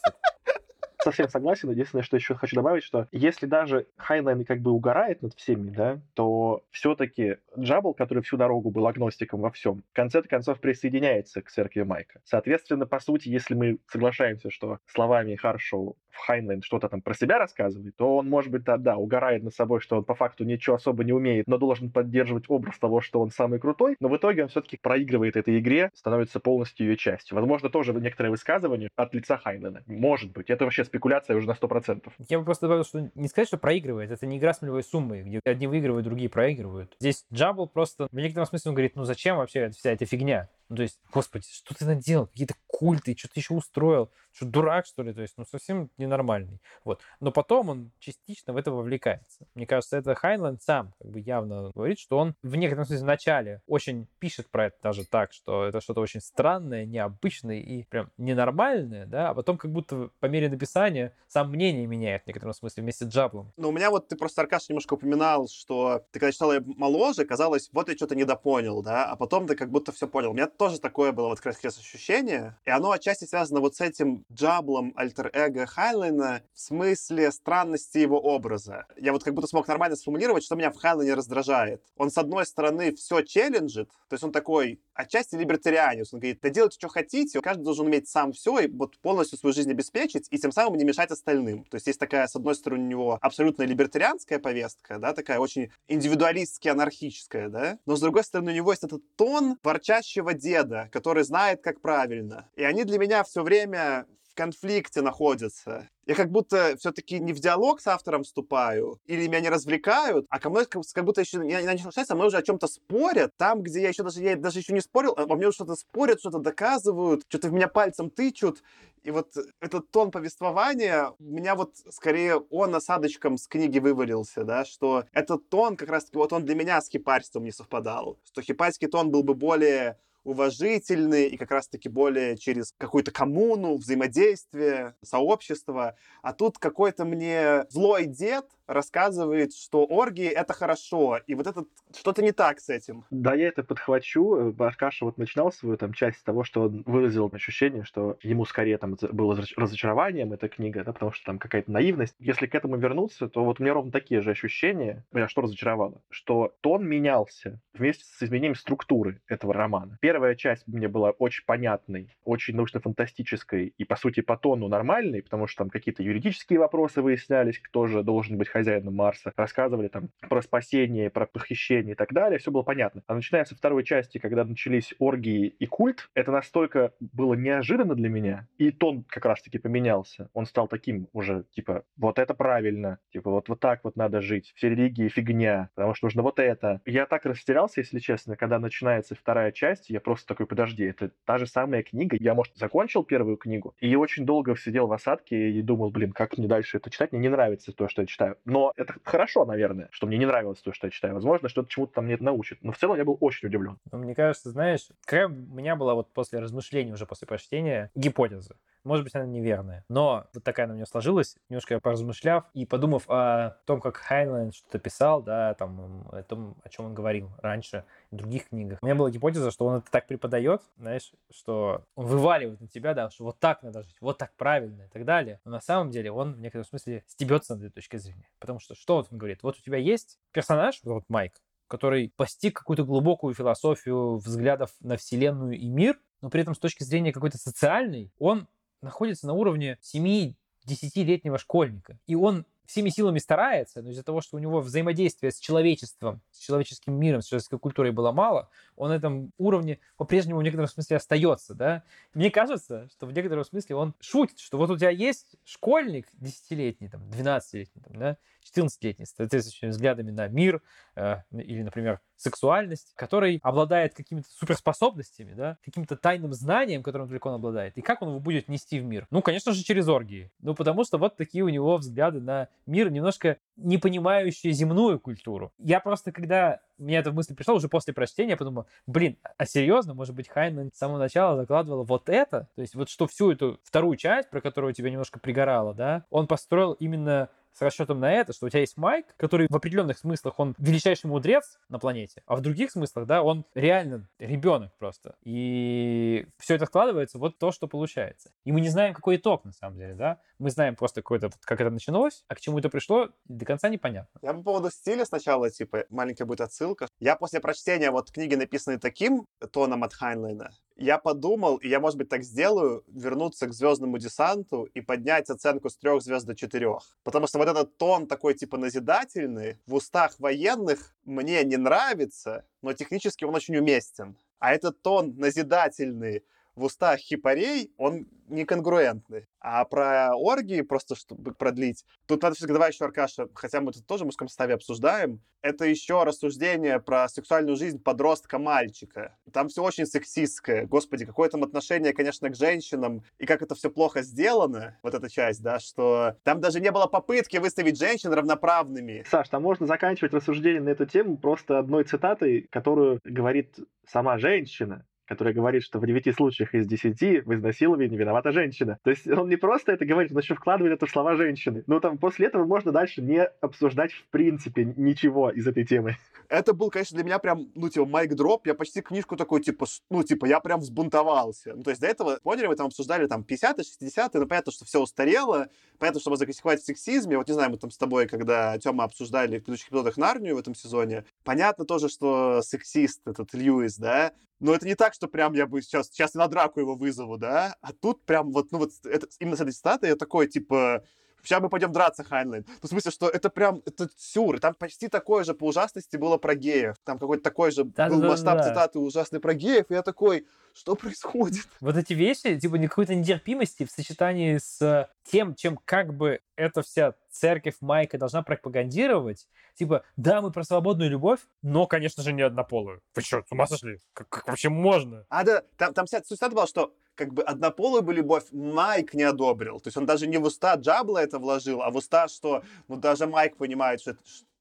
Совсем согласен. Единственное, что еще хочу добавить, что если даже Хайнлайн как бы угорает над всеми, да, то все-таки Джабл, который всю дорогу был агностиком во всем, в конце концов присоединяется к церкви Майка. Соответственно, по сути, если мы соглашаемся, что словами Харшоу Хайнлайн что-то там про себя рассказывает, то он, может быть, да, да, угорает над собой, что он по факту ничего особо не умеет, но должен поддерживать образ того, что он самый крутой, но в итоге он все-таки проигрывает этой игре, становится полностью ее частью. Возможно, тоже некоторые высказывания от лица Хайнлайна. Может быть. Это вообще спекуляция уже на 100%. Я бы просто добавил, что не сказать, что проигрывает. Это не игра с нулевой суммой, где одни выигрывают, другие проигрывают. Здесь Джабл просто, в некотором смысле, он говорит, ну зачем вообще вся эта фигня? Ну, то есть, господи, что ты наделал? Какие-то культы, что ты еще устроил? Что, дурак, что ли? То есть, ну, совсем ненормальный. Вот. Но потом он частично в это вовлекается. Мне кажется, это Хайнланд сам как бы явно говорит, что он в некотором смысле в начале очень пишет про это даже так, что это что-то очень странное, необычное и прям ненормальное, да, а потом как будто по мере написания сам мнение меняет в некотором смысле вместе с Джаблом. Ну, у меня вот ты просто, Аркаш, немножко упоминал, что ты когда читал моложе, казалось, вот я что-то недопонял, да, а потом ты как будто все понял. У меня тоже такое было вот как раз ощущение, и оно отчасти связано вот с этим джаблом альтер-эго Хайлена в смысле странности его образа. Я вот как будто смог нормально сформулировать, что меня в Хайлене раздражает. Он, с одной стороны, все челленджит, то есть он такой отчасти либертарианец. Он говорит, да делайте, что хотите, каждый должен уметь сам все и вот полностью свою жизнь обеспечить, и тем самым не мешать остальным. То есть есть такая, с одной стороны, у него абсолютно либертарианская повестка, да, такая очень индивидуалистски анархическая, да, но с другой стороны, у него есть этот тон ворчащего деда, который знает, как правильно. И они для меня все время конфликте находятся. Я как будто все-таки не в диалог с автором вступаю, или меня не развлекают, а ко мне как, будто еще я, я начал со мной уже о чем-то спорят, там, где я еще даже, я даже еще не спорил, а во мне что-то спорят, что-то доказывают, что-то в меня пальцем тычут. И вот этот тон повествования, у меня вот скорее он осадочком с книги вывалился, да, что этот тон как раз-таки, вот он для меня с хипарством не совпадал, что хипарский тон был бы более уважительный и как раз-таки более через какую-то коммуну, взаимодействие, сообщество. А тут какой-то мне злой дед, рассказывает, что оргии — это хорошо, и вот это что-то не так с этим. Да, я это подхвачу. Аркаша вот начинал свою там часть того, что он выразил ощущение, что ему скорее там было разочарованием эта книга, да, потому что там какая-то наивность. Если к этому вернуться, то вот у меня ровно такие же ощущения. Меня что разочаровало? Что тон менялся вместе с изменением структуры этого романа. Первая часть мне была очень понятной, очень научно-фантастической и, по сути, по тону нормальной, потому что там какие-то юридические вопросы выяснялись, кто же должен быть хозяином Марса, рассказывали там про спасение, про похищение и так далее, все было понятно. А начиная со второй части, когда начались оргии и культ, это настолько было неожиданно для меня, и тон как раз-таки поменялся. Он стал таким уже, типа, вот это правильно, типа, вот, вот так вот надо жить, все религии фигня, потому что нужно вот это. Я так растерялся, если честно, когда начинается вторая часть, я просто такой, подожди, это та же самая книга, я, может, закончил первую книгу, и очень долго сидел в осадке и думал, блин, как мне дальше это читать, мне не нравится то, что я читаю. Но это хорошо, наверное, что мне не нравилось то, что я читаю. Возможно, что-то чему-то там мне научит. Но в целом я был очень удивлен. Ну, мне кажется, знаешь, какая у меня была вот после размышлений, уже после прочтения, гипотеза. Может быть, она неверная. Но вот такая она у меня сложилась, немножко я поразмышляв и подумав о том, как Хайнлайн что-то писал, да, там, о том, о чем он говорил раньше в других книгах. У меня была гипотеза, что он это так преподает, знаешь, что он вываливает на тебя, да, что вот так надо жить, вот так правильно и так далее. Но на самом деле он в некотором смысле стебется на этой точке зрения. Потому что что вот он говорит? Вот у тебя есть персонаж, вот Майк, который постиг какую-то глубокую философию взглядов на Вселенную и мир, но при этом с точки зрения какой-то социальной, он находится на уровне 7-10-летнего школьника. И он всеми силами старается, но из-за того, что у него взаимодействие с человечеством, с человеческим миром, с человеческой культурой было мало, он на этом уровне по-прежнему в некотором смысле остается, да. Мне кажется, что в некотором смысле он шутит, что вот у тебя есть школьник десятилетний, там, 12-летний, там, да, 14-летний, с соответствующими взглядами на мир э, или, например, сексуальность, который обладает какими-то суперспособностями, да, каким-то тайным знанием, которым только он обладает. И как он его будет нести в мир? Ну, конечно же, через оргии. Ну, потому что вот такие у него взгляды на мир, немножко не понимающие земную культуру. Я просто, когда мне эта мысль пришла уже после прочтения, я подумал, блин, а серьезно, может быть, Хайнлайн с самого начала закладывала вот это? То есть вот что всю эту вторую часть, про которую тебя немножко пригорало, да, он построил именно с расчетом на это, что у тебя есть Майк, который в определенных смыслах он величайший мудрец на планете, а в других смыслах, да, он реально ребенок просто. И все это складывается вот то, что получается. И мы не знаем, какой итог на самом деле, да. Мы знаем просто какой-то, как это началось, а к чему это пришло, до конца непонятно. Я по поводу стиля сначала, типа, маленькая будет отсылка. Я после прочтения вот книги, написанной таким тоном от Хайнлайна, я подумал, и я, может быть, так сделаю, вернуться к звездному десанту и поднять оценку с трех звезд до четырех. Потому что вот этот тон такой, типа, назидательный, в устах военных мне не нравится, но технически он очень уместен. А этот тон назидательный в устах хипарей, он неконгруентный. А про оргии, просто чтобы продлить, тут надо все-таки, давай еще, Аркаша, хотя мы тут тоже в мужском составе обсуждаем, это еще рассуждение про сексуальную жизнь подростка-мальчика. Там все очень сексистское. Господи, какое там отношение, конечно, к женщинам, и как это все плохо сделано, вот эта часть, да, что там даже не было попытки выставить женщин равноправными. Саш, там можно заканчивать рассуждение на эту тему просто одной цитатой, которую говорит сама женщина которая говорит, что в 9 случаях из 10 в изнасиловании виновата женщина. То есть он не просто это говорит, он еще вкладывает это в слова женщины. Но там после этого можно дальше не обсуждать в принципе ничего из этой темы. Это был, конечно, для меня прям, ну, типа, майк дроп. Я почти книжку такой, типа, ну, типа, я прям взбунтовался. Ну, то есть до этого, поняли, мы там обсуждали там 50-е, 60-е, ну, понятно, что все устарело, понятно, что можно закосиховать в сексизме. Вот, не знаю, мы там с тобой, когда Тёма обсуждали в предыдущих эпизодах Нарнию в этом сезоне, понятно тоже, что сексист этот Льюис, да, но это не так, что прям я бы сейчас, сейчас на драку его вызову, да, а тут прям вот, ну вот это, именно с этой цитатой я такой, типа, сейчас мы пойдем драться, Хайнлайн. Ну, в смысле, что это прям, это сюр. И там почти такое же по ужасности было про геев. Там какой-то такой же Да, был да, масштаб да. цитаты ужасный про геев. И я такой, что происходит? Вот эти вещи, типа, не какой-то нетерпимости в сочетании с тем, чем как бы эта вся церковь Майка должна пропагандировать. Типа, да, мы про свободную любовь, Но, конечно же, не однополую. Вы что, с ума сошли? Как, как вообще можно? А, да, там, там вся суть была, что как бы однополую бы любовь Майк не одобрил. То есть он даже не в уста Джабла это вложил, а в уста, что ну даже Майк понимает, что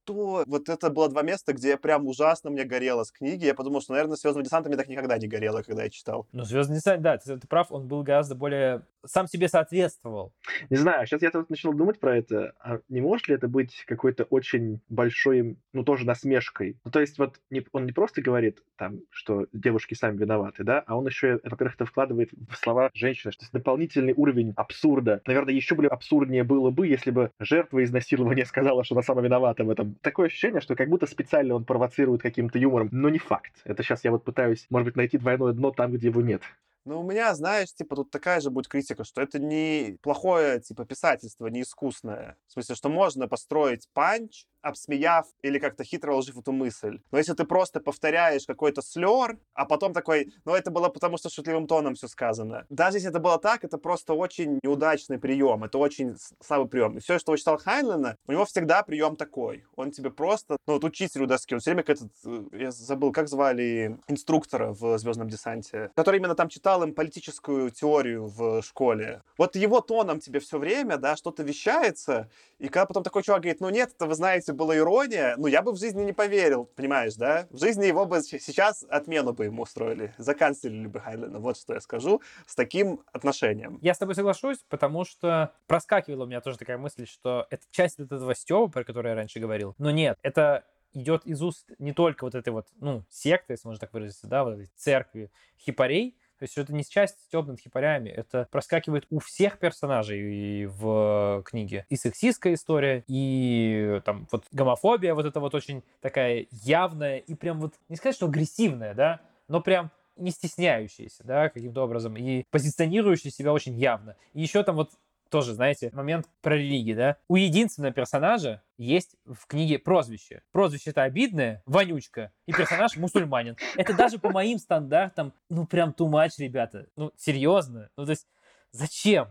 что? Вот это было два места, где я прям ужасно мне горело с книги. Я подумал, что, наверное, «Звездным десантом» мне так никогда не горело, когда я читал. ну, Звездный десант, да, ты, ты прав, он был гораздо более... Сам себе соответствовал. Не знаю, сейчас я тут начал думать про это. А не может ли это быть какой-то очень большой, ну, тоже насмешкой? Ну, то есть вот не, он не просто говорит там, что девушки сами виноваты, да, а он еще, во-первых, это вкладывает в слова женщины, что есть дополнительный уровень абсурда. Наверное, еще более абсурднее было бы, если бы жертва изнасилования сказала, что она сама виновата в этом. Такое ощущение, что как будто специально он провоцирует каким-то юмором, но не факт. Это сейчас я вот пытаюсь, может быть, найти двойное дно там, где его нет. Ну, у меня, знаешь, типа, тут такая же будет критика, что это не плохое, типа, писательство, не искусное. В смысле, что можно построить панч, обсмеяв или как-то хитро вложив эту мысль. Но если ты просто повторяешь какой-то слер, а потом такой, ну, это было потому, что шутливым тоном все сказано. Даже если это было так, это просто очень неудачный прием, это очень слабый прием. И все, что читал Хайнлена, у него всегда прием такой. Он тебе просто, ну, вот учитель у доски, он все время как этот, э, я забыл, как звали инструктора в «Звездном десанте», который именно там читал им политическую теорию в школе. Вот его тоном тебе все время, да, что-то вещается, и когда потом такой чувак говорит, ну нет, это, вы знаете, была ирония, ну я бы в жизни не поверил, понимаешь, да? В жизни его бы сейчас отмену бы ему устроили, заканцелили бы Хайнлена, вот что я скажу, с таким отношением. Я с тобой соглашусь, потому что проскакивала у меня тоже такая мысль, что это часть вот этого стёба, про который я раньше говорил. Но нет, это идет из уст не только вот этой вот, ну, секты, если можно так выразиться, да, вот этой церкви хипарей, то есть это не часть стёб над хипарями, это проскакивает у всех персонажей и в книге. И сексистская история, и там вот гомофобия вот это вот очень такая явная и прям вот, не сказать, что агрессивная, да, но прям не стесняющаяся, да, каким-то образом, и позиционирующая себя очень явно. И еще там вот тоже, знаете, момент про религию, да. У единственного персонажа есть в книге прозвище. Прозвище это обидное, вонючка, и персонаж *laughs* мусульманин. Это даже по моим стандартам, ну прям too much, ребята. Ну, серьезно. Ну, то есть, зачем?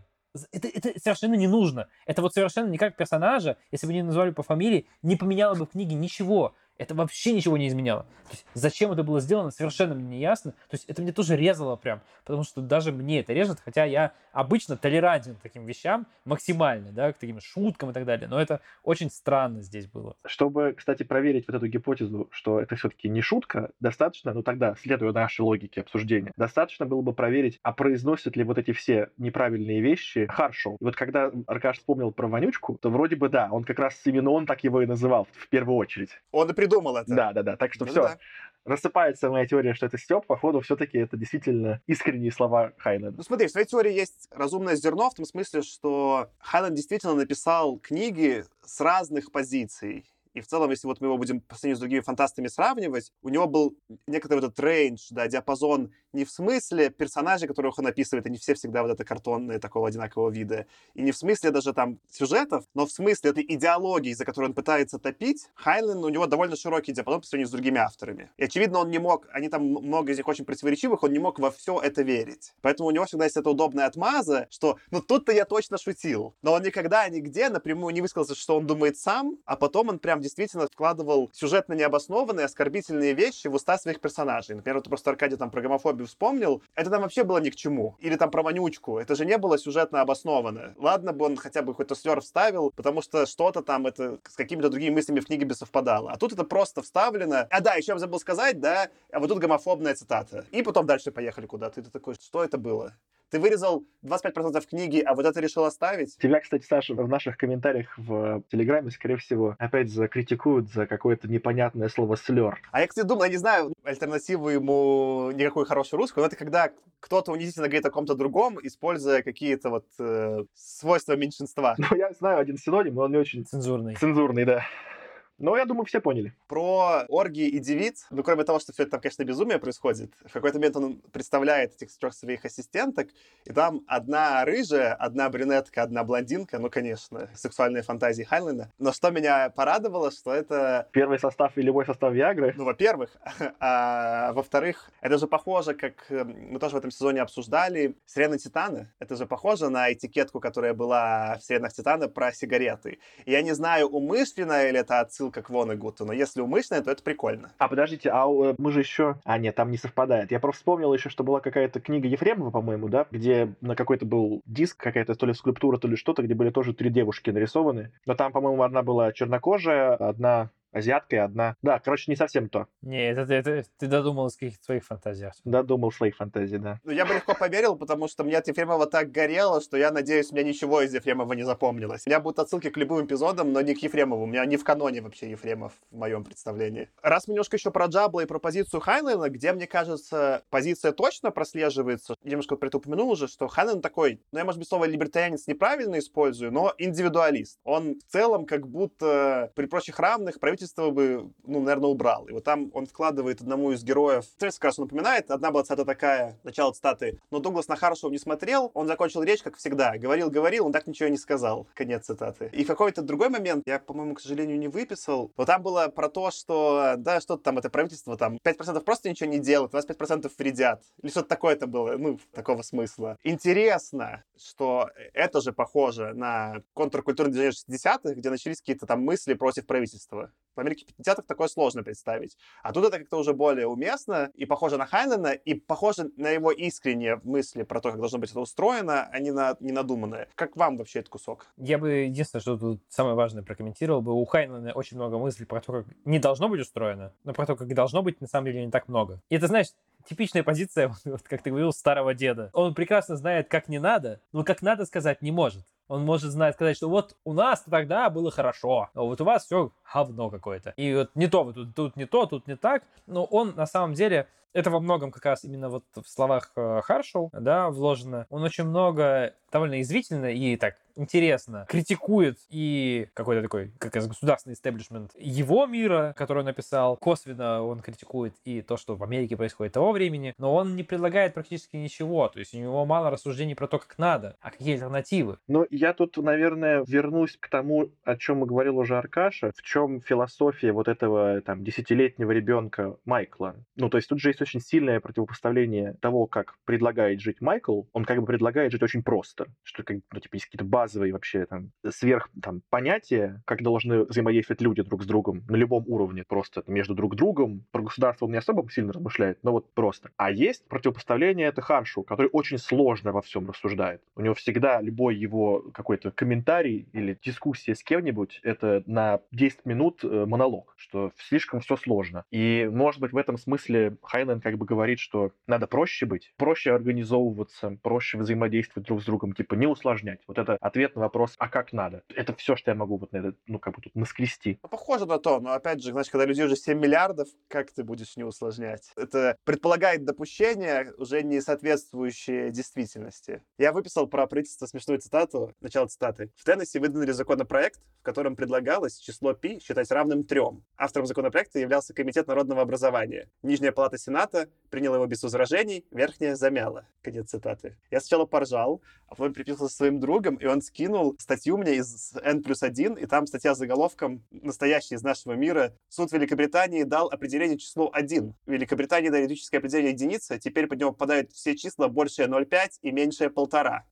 это, это совершенно не нужно. Это вот совершенно не как персонажа, если бы не назвали по фамилии, не поменяло бы в книге ничего. Это вообще ничего не изменяло. То есть, зачем это было сделано, совершенно мне не ясно. То есть это мне тоже резало прям, потому что даже мне это режет, хотя я обычно толерантен к таким вещам максимально, да, к таким шуткам и так далее. Но это очень странно здесь было. Чтобы, кстати, проверить вот эту гипотезу, что это все-таки не шутка, достаточно, ну тогда, следуя нашей логике обсуждения, достаточно было бы проверить, а произносят ли вот эти все неправильные вещи Харшоу. И вот когда Аркаш вспомнил про вонючку, то вроде бы да, он как раз именно он так его и называл в первую очередь. Он и придумал это. Да, да, да. Так что Ну все. да. Рассыпается моя теория, что это Степ. Походу, все-таки это действительно искренние слова Хайнена. Ну смотри, в своей теории есть разумное зерно в том смысле, что Хайнен действительно написал книги с разных позиций. И в целом, если вот мы его будем по сравнению с другими фантастами сравнивать, у него был некоторый вот этот рейндж, да, диапазон не в смысле персонажей, которых он описывает, они все всегда вот это картонные, такого одинакового вида, и не в смысле даже там сюжетов, но в смысле этой идеологии, за которую он пытается топить, Хайнлен, у него довольно широкий диапазон по сравнению с другими авторами. И очевидно, он не мог, они там много из них очень противоречивых, он не мог во все это верить. Поэтому у него всегда есть эта удобная отмаза, что ну тут-то я точно шутил. Но он никогда нигде напрямую не высказался, что он думает сам, а потом он прям действительно вкладывал сюжетно необоснованные, оскорбительные вещи в уста своих персонажей. Например, вот просто Аркадий там про гомофобию вспомнил. Это там вообще было ни к чему. Или там про вонючку. Это же не было сюжетно обосновано. Ладно бы он хотя бы какой-то слер вставил, потому что что-то там это с какими-то другими мыслями в книге бы совпадало. А тут это просто вставлено. А да, еще я забыл сказать, да, а вот тут гомофобная цитата. И потом дальше поехали куда-то. И ты такой, что это было? Ты вырезал 25% книги, а вот это решил оставить? Тебя, кстати, Саша, в наших комментариях в Телеграме, скорее всего, опять закритикуют за какое-то непонятное слово слер. А я, кстати, думал, я не знаю альтернативу ему никакой хорошей русской, но это когда кто-то унизительно говорит о ком-то другом, используя какие-то вот э, свойства меньшинства. Ну, я знаю один синоним, но он не очень Цензурный. цензурный, да. Но я думаю, все поняли. Про оргии и девиц, ну, кроме того, что все это там, конечно, безумие происходит, в какой-то момент он представляет этих трех своих ассистенток, и там одна рыжая, одна брюнетка, одна блондинка, ну, конечно, сексуальные фантазии Хайнлина. Но что меня порадовало, что это Первый состав и любой состав Виагры. Ну, во-первых. *laughs* А во-вторых, это же похоже, как э, мы тоже в этом сезоне обсуждали, «Сирены Титана». Это же похоже на этикетку, которая была в «Сиренах Титана» про сигареты. И я не знаю, умышленно или это отсылка к Вонегуту, но если умышленно, то это прикольно. А подождите, а э, мы же еще... А, нет, там не совпадает. Я просто вспомнил еще, что была какая-то книга Ефремова, по-моему, да, где на какой-то был диск, какая-то то ли скульптура, то ли что-то, где были тоже три девушки нарисованы. Но там, по-моему, одна была чернокожая, одна азиатка и одна... Да, короче, не совсем то. Не, это, это- это ты додумал из каких-то своих фантазий. Додумал своих фантазий, да. Ну, я бы легко поверил, потому что мне от Ефремова так горело, что я надеюсь, у меня ничего из Ефремова не запомнилось. У меня будут отсылки к любым эпизодам, но не к Ефремову. У меня не в каноне вообще Ефремов в моем представлении. Раз мы немножко еще про Джабла и про позицию Хайнлена, где, мне кажется, позиция точно прослеживается. Я немножко про это упомянул уже, что Хайнлен такой, ну, я, может быть, слово либертарианец неправильно использую, но индивидуалист. Он в целом как будто при прочих равных правительство бы, ну, наверное, убрал. И вот там он вкладывает одному из героев, как раз напоминает, одна была цитата такая, начало цитаты, но Дуглас на Харшоу не смотрел, он закончил речь, как всегда, говорил-говорил, он так ничего не сказал. Конец цитаты. И в какой-то другой момент, я, по-моему, к сожалению, не выписал, но там было про то, что, да, что-то там, это правительство там 5% просто ничего не делает, 25% вредят. Или что-то такое это было, ну, такого смысла. Интересно, что это же похоже на контркультурное движение 60-х, где начались какие-то там мысли против правительства. В Америке 50-х такое сложно представить. А тут это как-то уже более уместно и похоже на Хайнена, и похоже на его искренние мысли про то, как должно быть это устроено, а не на не надуманное. Как вам вообще этот кусок? Я бы единственное, что тут самое важное прокомментировал бы, у Хайнлана очень много мыслей про то, как не должно быть устроено, но про то, как должно быть, на самом деле не так много. И это, знаешь, типичная позиция, *laughs* вот как ты говорил, старого деда. Он прекрасно знает, как не надо, но как надо сказать не может. Он может знать, сказать, что вот у нас тогда было хорошо, а вот у вас все говно какое-то. И вот не то, вот тут, тут не то, тут не так. Но он на самом деле, это во многом как раз именно вот в словах э, Харшоу, да, вложено. Он очень много довольно извительно и так интересно критикует и какой-то такой, как раз государственный истеблишмент его мира, который он написал. Косвенно он критикует и то, что в Америке происходит того времени, но он не предлагает практически ничего. То есть у него мало рассуждений про то, как надо, а какие альтернативы. Ну, я тут, наверное, вернусь к тому, о чем и говорил уже Аркаша, в чем философия вот этого там десятилетнего ребенка Майкла. Ну, то есть тут же есть очень сильное противопоставление того, как предлагает жить Майкл. Он как бы предлагает жить очень просто, что как, ну, типа, есть какие-то базовые вообще там сверх там, понятия, как должны взаимодействовать люди друг с другом на любом уровне, просто между друг другом. Про государство он не особо сильно размышляет, но вот просто. А есть противопоставление это Харшу, который очень сложно во всем рассуждает. У него всегда любой его какой-то комментарий или дискуссия с кем-нибудь это на 10 минут э, монолог, что слишком все сложно. И, может быть, в этом смысле Хайнен как бы говорит, что надо проще быть, проще организовываться, проще взаимодействовать друг с другом, типа не усложнять. Вот это ответ на вопрос, а как надо? Это все, что я могу вот на это, ну, как бы тут наскрести. Ну, Похоже на то, но опять же, значит, когда людей уже 7 миллиардов, как ты будешь не усложнять? Это предполагает допущения, уже не соответствующие действительности. Я выписал про правительство смешную цитату, начало цитаты. В Теннесси выдвинули законопроект, в котором предлагалось число пи считать равным трем. Автором законопроекта являлся Комитет народного образования. Нижняя палата Сената приняла его без возражений, верхняя замяла. Конец цитаты. Я сначала поржал, а потом приписался со своим другом, и он скинул статью мне из N плюс 1, и там статья с заголовком «Настоящий из нашего мира. Суд Великобритании дал определение числу 1. В Великобритании дали юридическое определение единица, теперь под него попадают все числа большее 0,5 и меньшее полтора.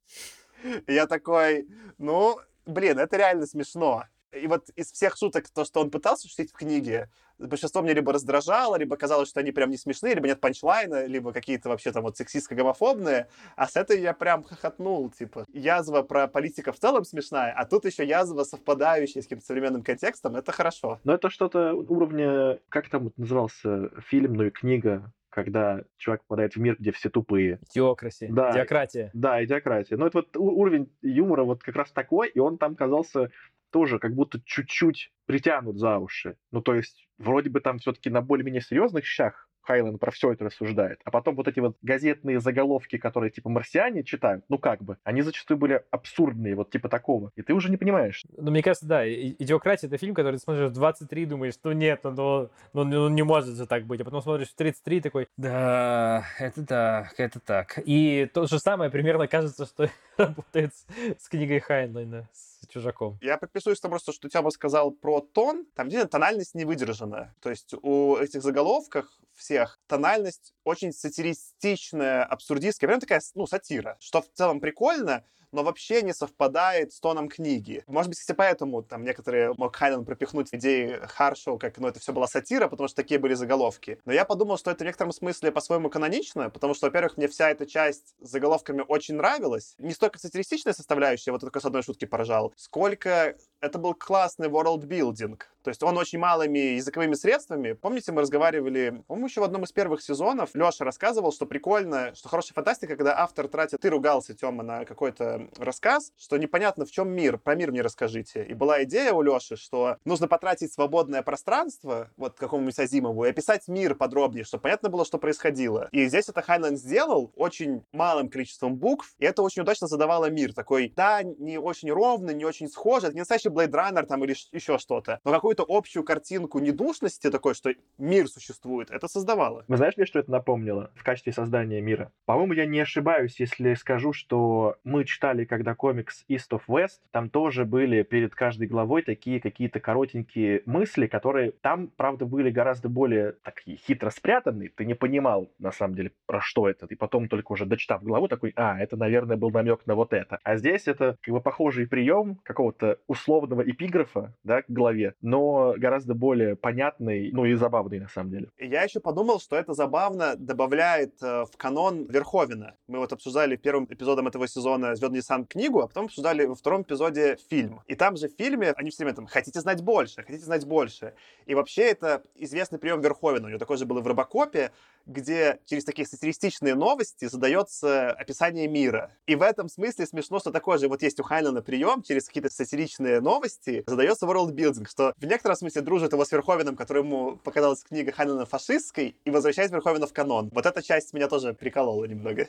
Я такой, ну, блин, это реально смешно. И вот из всех шуток, то, что он пытался шутить в книге, большинство мне либо раздражало, либо казалось, что они прям не смешные, либо нет панчлайна, либо какие-то вообще там вот сексистско-гомофобные. А с этой я прям хохотнул, типа. Язва про политика в целом смешная, а тут еще язва совпадающая с каким-то современным контекстом, это хорошо. Но это что-то уровня, как там назывался фильм, ну и книга, когда чувак попадает в мир, где все тупые. Теокраси. Да. Диократия. Да, идиократия. Но это вот уровень юмора вот как раз такой, и он там казался тоже как будто чуть-чуть притянут за уши. Ну, то есть, вроде бы там все-таки на более-менее серьезных щах Хайлен про все это рассуждает. А потом вот эти вот газетные заголовки, которые типа марсиане читают, ну как бы, они зачастую были абсурдные, вот типа такого. И ты уже не понимаешь. Ну, мне кажется, да, и- «Идиократия» — это фильм, который ты смотришь в 23 думаешь, ну нет, ну, ну, ну, ну, не может же так быть. А потом смотришь в 33 такой, да, это так, это так. И то же самое примерно кажется, что *laughs* работает с, с книгой Хайнлайна, с «Чужаком». Я подписываюсь на просто, что Тёма сказал про тон. Там действительно тональность не выдержана. То есть у этих заголовках всех тональность очень сатиристичная, абсурдистская, прям такая, ну, сатира, что в целом прикольно, но вообще не совпадает с тоном книги. Может быть, кстати, поэтому там некоторые мог Хайнен пропихнуть идеи Харшоу, как, ну, это все была сатира, потому что такие были заголовки. Но я подумал, что это в некотором смысле по-своему канонично, потому что, во-первых, мне вся эта часть с заголовками очень нравилась. Не столько сатиристичная составляющая, вот только с одной шутки поражал, сколько это был классный world building. То есть он очень малыми языковыми средствами. Помните, мы разговаривали, по-моему, еще в одном из первых сезонов Леша рассказывал, что прикольно, что хорошая фантастика, когда автор тратит... Ты ругался, Тёма, на какой-то рассказ, что непонятно, в чем мир. Про мир мне расскажите. И была идея у Леши, что нужно потратить свободное пространство, вот какому-нибудь Азимову, и описать мир подробнее, чтобы понятно было, что происходило. И здесь это Хайнлайн сделал очень малым количеством букв, и это очень удачно задавало мир. Такой, да, не очень ровный, не очень схожий, это не настоящий Blade Runner там или еще что-то, но какую-то общую картинку недушности такой, что мир существует, это создавало. Вы знаешь мне, что это напомнило в качестве создания мира? По-моему, я не ошибаюсь, если скажу, что мы читали, когда комикс East of West, там тоже были перед каждой главой такие какие-то коротенькие мысли, которые там, правда, были гораздо более такие хитро спрятаны. Ты не понимал, на самом деле, про что это. И потом только уже дочитав главу, такой, а, это, наверное, был намек на вот это. А здесь это как бы похожий прием какого-то условного эпиграфа, да, к главе, но гораздо более понятный, ну и забавный, на самом деле. Я еще подумал, что это забавно добавляет э, в канон Верховина. Мы вот обсуждали первым эпизодом этого сезона «Звездный десант» книгу, а потом обсуждали во втором эпизоде фильм. И там же в фильме они все время там «хотите знать больше, хотите знать больше». И вообще это известный прием Верховина. У него такой же был и в Робокопе, где через такие сатиристичные новости задается описание мира. И в этом смысле смешно, что такой же вот есть у Хайнлана прием через какие-то сатиричные новости задается world-building, что в некотором смысле дружит его с Верховиным, которому показалась книга Хайнлана фашистской, и возвращает Верховина в канон. Вот эта часть меня тоже приколола немного.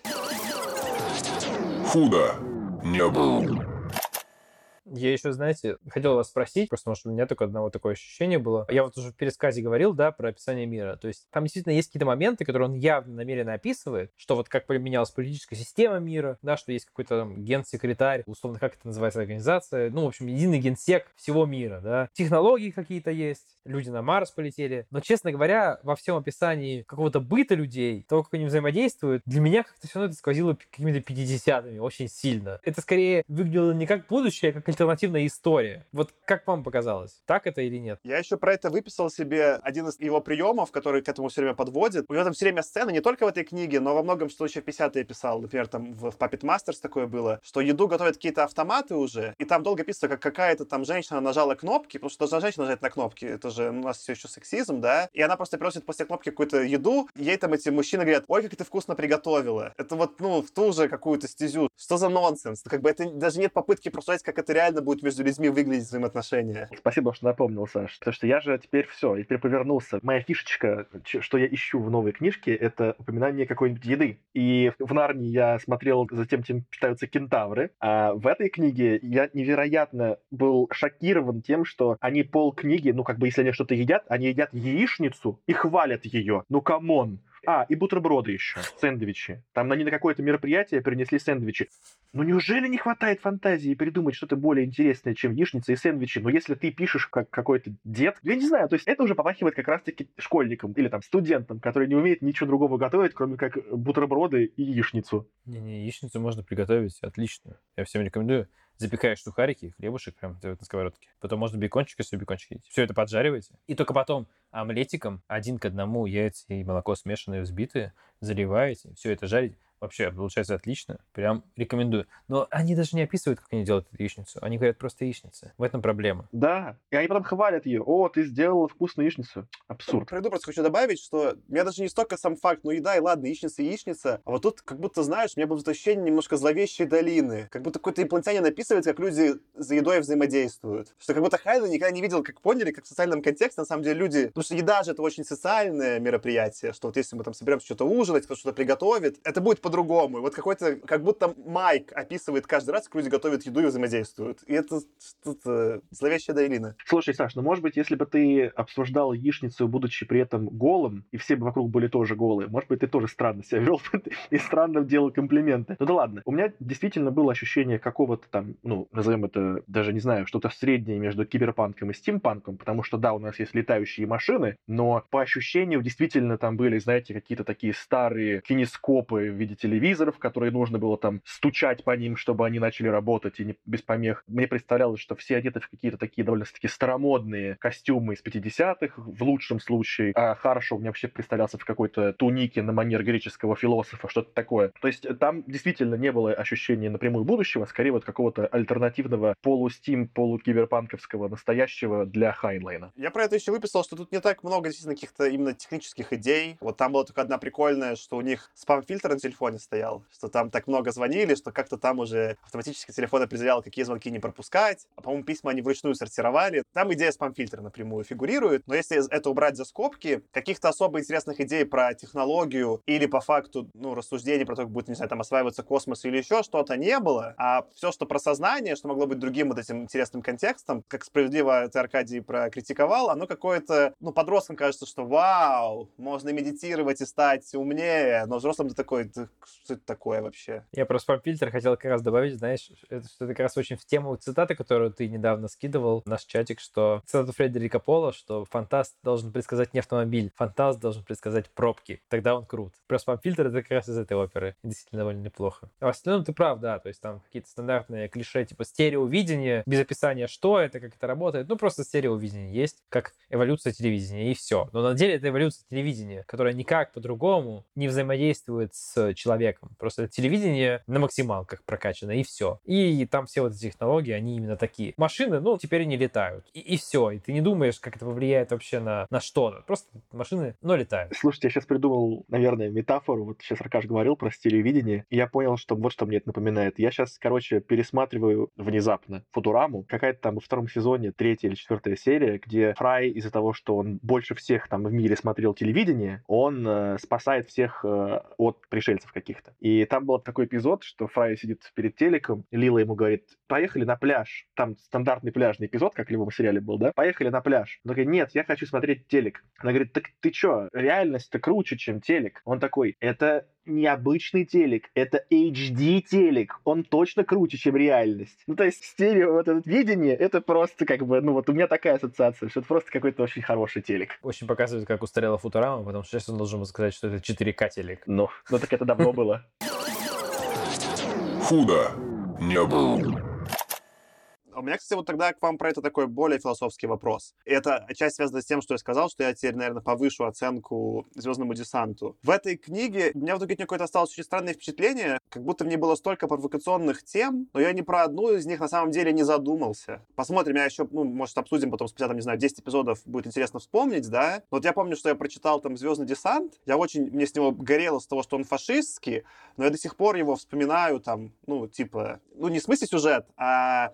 Худо не было. Я еще, знаете, хотел вас спросить, просто, может, у меня только одного такое ощущение было. Я вот уже в пересказе говорил, да, про описание мира. То есть там действительно есть какие-то моменты, которые он явно намеренно описывает, что вот как поменялась политическая система мира, да, что есть какой-то там генсекретарь, условно, как это называется организация, ну, в общем, единый генсек всего мира, да. Технологии какие-то есть, люди на Марс полетели. Но, честно говоря, во всем описании какого-то быта людей, того, как они взаимодействуют, для меня как-то все равно это сквозило какими-то 50-ми очень сильно. Это скорее выглядело не как будущее, а как альтернативная история. Вот как вам показалось? Так это или нет? Я еще про это выписал себе один из его приемов, который к этому все время подводит. У него там все время сцены, не только в этой книге, но во многом, что еще в 50-е писал. Например, там в Puppet Masters такое было, что еду готовят какие-то автоматы уже, и там долго писано, как какая-то там женщина нажала кнопки, потому что должна женщина нажать на кнопки. Это же у нас все еще сексизм, да? И она просто приносит после кнопки какую-то еду, ей там эти мужчины говорят, ой, как ты вкусно приготовила. Это вот, ну, в ту же какую-то стезю. Что за нонсенс? Как бы это даже нет попытки представить, как это реально будет между людьми выглядеть взаимоотношения. Спасибо, что напомнил, Саш. Потому что я же теперь все, я теперь повернулся. Моя фишечка, что я ищу в новой книжке, это упоминание какой-нибудь еды. И в Нарнии я смотрел за тем, чем питаются кентавры. А в этой книге я невероятно был шокирован тем, что они пол книги, ну, как бы, если они что-то едят, они едят яичницу и хвалят ее. Ну, come on. А, и бутерброды еще, сэндвичи. Там они на какое-то мероприятие принесли сэндвичи. Ну неужели не хватает фантазии придумать что-то более интересное, чем яичница и сэндвичи? Но если ты пишешь как какой-то дед, я не знаю, то есть это уже попахивает как раз-таки школьником или там студентом, который не умеет ничего другого готовить, кроме как бутерброды и яичницу. Не-не, яичницу можно приготовить отлично. Я всем рекомендую запекаешь сухарики, хлебушек прям на сковородке. Потом можно бекончик, если бекончик едите. Все это поджариваете. И только потом омлетиком один к одному яйца и молоко смешанные, взбитые, заливаете, все это жарите. Вообще, получается отлично. Прям рекомендую. Но они даже не описывают, как они делают эту яичницу. Они говорят просто яичница. В этом проблема. Да. И они потом хвалят ее. О, ты сделала вкусную яичницу. Абсурд. Пройду просто хочу добавить, что меня даже не столько сам факт, ну еда, и ладно, яичница и яичница. А вот тут, как будто, знаешь, у меня было ощущение немножко зловещей долины. Как будто какой-то инопланетянин описывает, как люди за едой взаимодействуют. Что как будто Хайден никогда не видел, как поняли, как в социальном контексте, на самом деле, люди... Потому что еда же это очень социальное мероприятие, что вот если мы там соберемся что-то ужинать, кто что-то приготовит, это будет по-другому. Вот какой-то, как будто Майк описывает каждый раз, как люди готовят еду и взаимодействуют. И это что-то зловещая долина. Слушай, Саш, ну может быть, если бы ты обсуждал яичницу, будучи при этом голым, и все бы вокруг были тоже голые, может быть, ты тоже странно себя вел *laughs* и странно делал комплименты. Ну да ладно. У меня действительно было ощущение какого-то там, ну, назовем это, даже не знаю, что-то среднее между киберпанком и стимпанком, потому что да, у нас есть летающие машины, но по ощущению действительно там были, знаете, какие-то такие старые кинескопы в виде телевизора, телевизоров, которые нужно было там стучать по ним, чтобы они начали работать и не, без помех. Мне представлялось, что все одеты в какие-то такие довольно-таки старомодные костюмы из 50-х, в лучшем случае. А Харшоу мне вообще представлялся в какой-то тунике на манер греческого философа, что-то такое. То есть там действительно не было ощущения напрямую будущего, скорее вот какого-то альтернативного полустим, полукиберпанковского настоящего для Хайнлайна. Я про это еще выписал, что тут не так много действительно каких-то именно технических идей. Вот там была только одна прикольная, что у них спам-фильтр на телефоне стоял, сказал, что там так много звонили, что как-то там уже автоматически телефон определял, какие звонки не пропускать. А, по-моему, письма они вручную сортировали. Там идея спам-фильтра напрямую фигурирует. Но если это убрать за скобки, каких-то особо интересных идей про технологию или по факту, ну, рассуждений про то, как будет, не знаю, там осваиваться космос или еще что-то не было. А все, что про сознание, что могло быть другим вот этим интересным контекстом, как справедливо ты, Аркадий, прокритиковал, оно какое-то, ну, подросткам кажется, что вау, можно медитировать и стать умнее, но взрослым ты такой, что это такое вообще? Я про спам-фильтр хотел как раз добавить, знаешь, это, что это как раз очень в тему цитаты, которую ты недавно скидывал в наш чатик, что цитату Фредерика Пола, что фантаст должен предсказать не автомобиль, фантаст должен предсказать пробки. Тогда он крут. Про спам-фильтр это как раз из этой оперы. Действительно довольно неплохо. А в остальном ты прав, да, то есть там какие-то стандартные клише, типа стереовидение, без описания, что это, как это работает. Ну, просто стереовидение есть, как эволюция телевидения, и все. Но на деле это эволюция телевидения, которая никак по-другому не взаимодействует с человеком. Просто телевидение на максималках прокачано, и все. И там все вот эти технологии, они именно такие. Машины, ну, теперь не летают. И, и все. И ты не думаешь, как это повлияет вообще на, на что-то. Просто машины, но летают. Слушайте, я сейчас придумал, наверное, метафору. Вот сейчас Аркаш говорил про телевидение. И я понял, что вот что мне это напоминает. Я сейчас, короче, пересматриваю внезапно Футураму. Какая-то там во втором сезоне третья или четвертая серия, где Фрай из-за того, что он больше всех там в мире смотрел телевидение, он э, спасает всех э, от пришельцев каких-то. И там был такой эпизод, что Фрай сидит перед телеком, Лила ему говорит, поехали на пляж. Там стандартный пляжный эпизод, как в любом сериале был, да? Поехали на пляж. Он говорит, нет, я хочу смотреть телек. Она говорит, так ты чё, реальность-то круче, чем телек. Он такой, это необычный телек, это HD телек, он точно круче, чем реальность. Ну, то есть стерео вот это видение, это просто как бы, ну вот у меня такая ассоциация, что это просто какой-то очень хороший телек. Очень показывает, как устарела Футурама, потому что сейчас он должен был сказать, что это 4К телек. Ну, ну так это давно было. Худо не было. А У меня, кстати, вот тогда к вам про это такой более философский вопрос. И это отчасти связано с тем, что я сказал, что я теперь, наверное, повышу оценку «Звездному десанту». В этой книге у меня в итоге какое-то осталось очень странное впечатление, как будто в ней было столько провокационных тем, но я ни про одну из них на самом деле не задумался. Посмотрим, я еще, ну, может, обсудим потом спустя, там, не знаю, 10 эпизодов, будет интересно вспомнить, да? Но вот я помню, что я прочитал там «Звездный десант», я очень, мне с него горело с того, что он фашистский, но я до сих пор его вспоминаю там, ну, типа, ну, не в смысле сюжет, а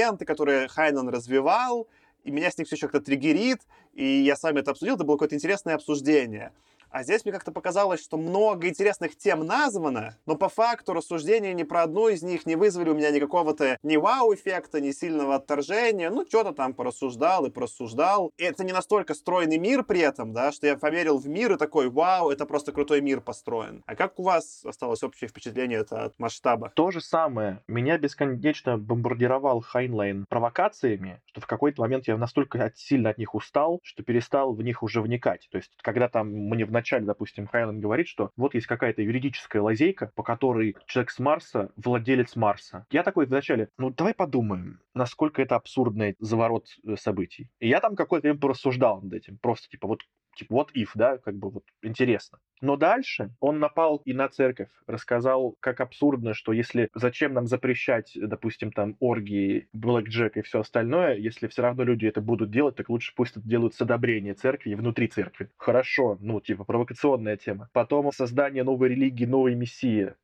аргументы, которые Хайнан развивал, и меня с них все еще как-то триггерит, и я с вами это обсудил, это было какое-то интересное обсуждение. А здесь мне как-то показалось, что много интересных тем названо, но по факту рассуждения ни про одну из них не вызвали у меня никакого-то ни вау-эффекта, ни сильного отторжения. Ну, что-то там порассуждал и прорассуждал. И это не настолько стройный мир при этом, да, что я поверил в мир и такой, вау, это просто крутой мир построен. А как у вас осталось общее впечатление это от масштаба? То же самое. Меня бесконечно бомбардировал Хайнлайн провокациями, что в какой-то момент я настолько сильно от них устал, что перестал в них уже вникать. То есть, когда там мне в начале, допустим, Хайнлайн говорит, что вот есть какая-то юридическая лазейка, по которой человек с Марса владелец Марса. Я такой вначале, ну давай подумаем, насколько это абсурдный заворот э, событий. И я там какое-то время порассуждал над этим. Просто типа вот типа вот if, да, как бы вот интересно. Но дальше он напал и на церковь, рассказал, как абсурдно, что если зачем нам запрещать, допустим, там оргии, блэкджек и все остальное, если все равно люди это будут делать, так лучше пусть это делают с одобрения церкви и внутри церкви. Хорошо, ну, типа, провокационная тема. Потом создание новой религии, новой мессии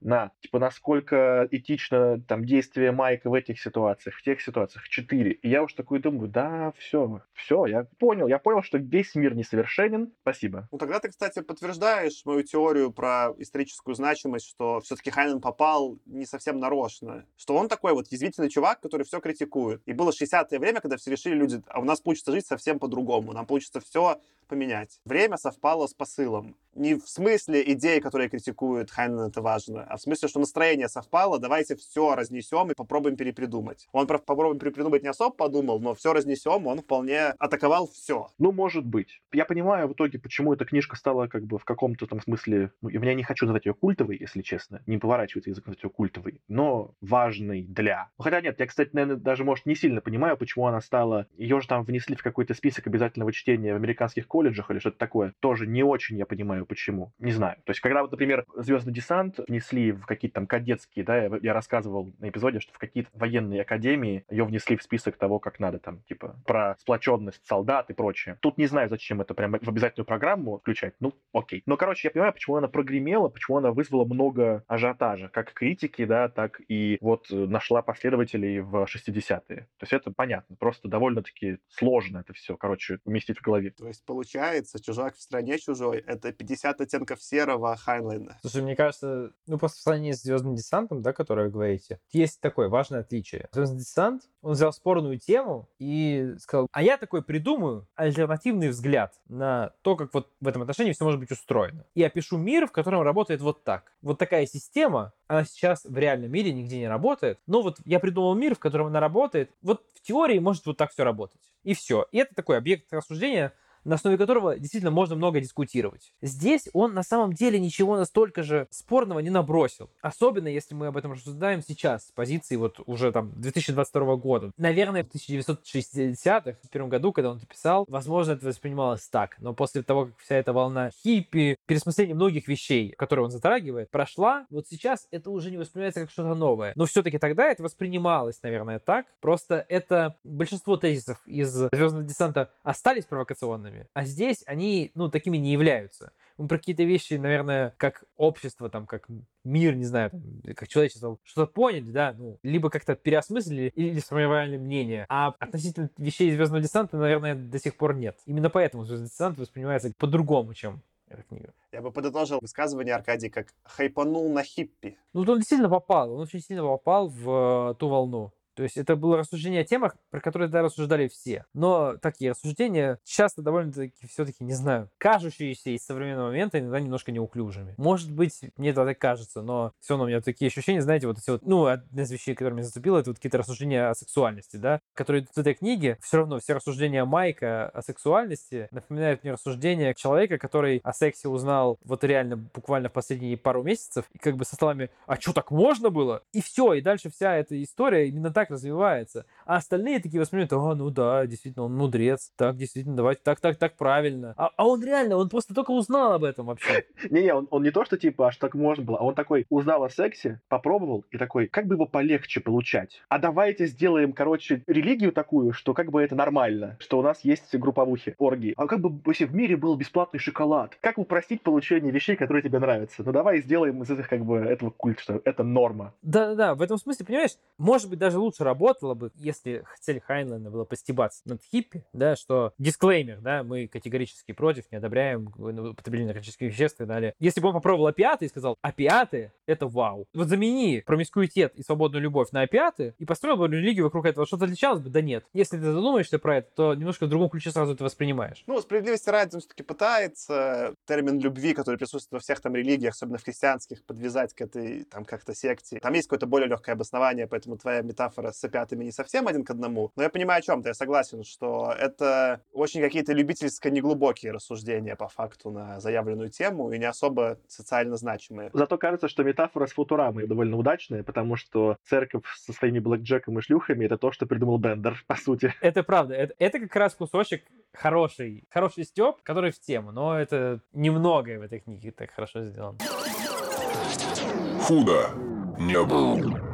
на, типа, насколько этично там действие Майка в этих ситуациях, в тех ситуациях, четыре. И я уж такой думаю, да, все, все, я понял, я понял, что весь мир несовершенен, спасибо. Ну, тогда ты, кстати, подтверждаешь мою теорию про историческую значимость, что все-таки Хайнен попал не совсем нарочно. Что он такой вот язвительный чувак, который все критикует. И было 60-е время, когда все решили люди, а у нас получится жить совсем по-другому. Нам получится все поменять. Время совпало с посылом. Не в смысле идей, которые критикуют Хайнен, это важно, а в смысле, что настроение совпало, давайте все разнесем и попробуем перепридумать. Он про попробуем перепридумать не особо подумал, но все разнесем, он вполне атаковал все. Ну, может быть. Я понимаю в итоге, почему эта книжка стала как бы в каком-то там смысле... Ну, я не хочу называть ее культовой, если честно. Не поворачивается язык назвать ее культовой, но важной для... Ну, Хотя нет, я, кстати, наверное, даже, может, не сильно понимаю, почему она стала... Ее же там внесли в какой-то список обязательного чтения в американских колледжах или что-то такое. Тоже не очень я понимаю, почему. Не знаю. То есть, когда вот, например, Звездный десант внесли в какие-то там кадетские, да, я, я рассказывал на эпизоде, что в какие-то военные академии ее внесли в список того, как надо там, типа, про сплоченность солдат и прочее. Тут не знаю, зачем это прям в обязательную программу включать. Ну, окей. Но, короче, я понимаю, почему она прогремела, почему она вызвала много ажиотажа, как критики, да, так и вот э, нашла последователей в 60-е. То есть это понятно. Просто довольно-таки сложно это все, короче, уместить в голове. То есть, получается, чужак в стране чужой — это 50 оттенков серого Хайнлайна. Слушай, мне кажется, ну, просто в сравнении с Звездным десантом, да, который вы говорите, есть такое важное отличие. Звездный десант, он взял спорную тему и сказал, а я такой придумаю альтернативный взгляд на то, как вот в этом отношении все может быть устроено. И опишу мир, в котором работает вот так. Вот такая система, она сейчас в реальном мире нигде не работает, но вот я придумал мир, в котором она работает. Вот в теории может вот так все работать. И все. И это такой объект рассуждения, на основе которого действительно можно много дискутировать. Здесь он на самом деле ничего настолько же спорного не набросил. Особенно, если мы об этом рассуждаем сейчас, с позиции вот уже там 2022 года. Наверное, в 1960-х, в первом году, когда он это писал, возможно, это воспринималось так. Но после того, как вся эта волна хиппи, пересмысление многих вещей, которые он затрагивает, прошла, вот сейчас это уже не воспринимается как что-то новое. Но все-таки тогда это воспринималось, наверное, так. Просто это большинство тезисов из Звездного десанта остались провокационными, а здесь они, ну, такими не являются. Мы про какие-то вещи, наверное, как общество, там, как мир, не знаю, там, как человечество, что-то поняли, да, ну, либо как-то переосмыслили или сформировали мнение. А относительно вещей Звездного десанта, наверное, до сих пор нет. Именно поэтому Звездный десант воспринимается по-другому, чем эта книга. Я бы подытожил высказывание Аркадий как «хайпанул на хиппи». Ну, он сильно попал, он очень сильно попал в э, ту волну. То есть это было рассуждение о темах, про которые тогда рассуждали все. Но такие рассуждения часто довольно-таки все-таки, не знаю, кажущиеся из современного момента иногда немножко неуклюжими. Может быть, мне это так кажется, но все равно у меня такие ощущения, знаете, вот эти вот, ну, одна из вещей, которая меня зацепила, это вот какие-то рассуждения о сексуальности, да, которые идут в этой книге. Все равно все рассуждения Майка о сексуальности напоминают мне рассуждения человека, который о сексе узнал вот реально буквально в последние пару месяцев, и как бы со словами «А что, так можно было?» И все, и дальше вся эта история именно так развивается. А остальные такие воспринимают, а, ну да, действительно, он мудрец, так, действительно, давайте, так, так, так, правильно. А, а он реально, он просто только узнал об этом вообще. *laughs* Не-не, он, он не то, что типа, аж так можно было, а он такой узнал о сексе, попробовал и такой, как бы его полегче получать? А давайте сделаем, короче, религию такую, что как бы это нормально, что у нас есть групповухи, оргии. А как бы если в мире был бесплатный шоколад? Как упростить получение вещей, которые тебе нравятся? Ну давай сделаем из этих как бы этого культ, что это норма. Да-да-да, в этом смысле, понимаешь, может быть, даже лучше работало бы, если цель Хайнлайна была постебаться над хиппи, да, что дисклеймер, да, мы категорически против, не одобряем употребление наркотических веществ и далее. Если бы он попробовал опиаты и сказал, опиаты — это вау. Вот замени промискуитет и свободную любовь на опиаты и построил бы религию вокруг этого. Что-то отличалось бы? Да нет. Если ты задумаешься про это, то немножко в другом ключе сразу это воспринимаешь. Ну, справедливости ради, он все-таки пытается термин любви, который присутствует во всех там религиях, особенно в христианских, подвязать к этой там как-то секте. Там есть какое-то более легкое обоснование, поэтому твоя метафора с опиатами не совсем один к одному. Но я понимаю, о чем ты, я согласен, что это очень какие-то любительско-неглубокие рассуждения по факту на заявленную тему и не особо социально значимые. Зато кажется, что метафора с Футурамой довольно удачная, потому что церковь со своими блэкджеком и шлюхами — это то, что придумал Бендер, по сути. *laughs* Это правда. Это, это как раз кусочек хороший, хороший степ, который в тему, но это немногое в этой книге так хорошо сделано. Худо не было.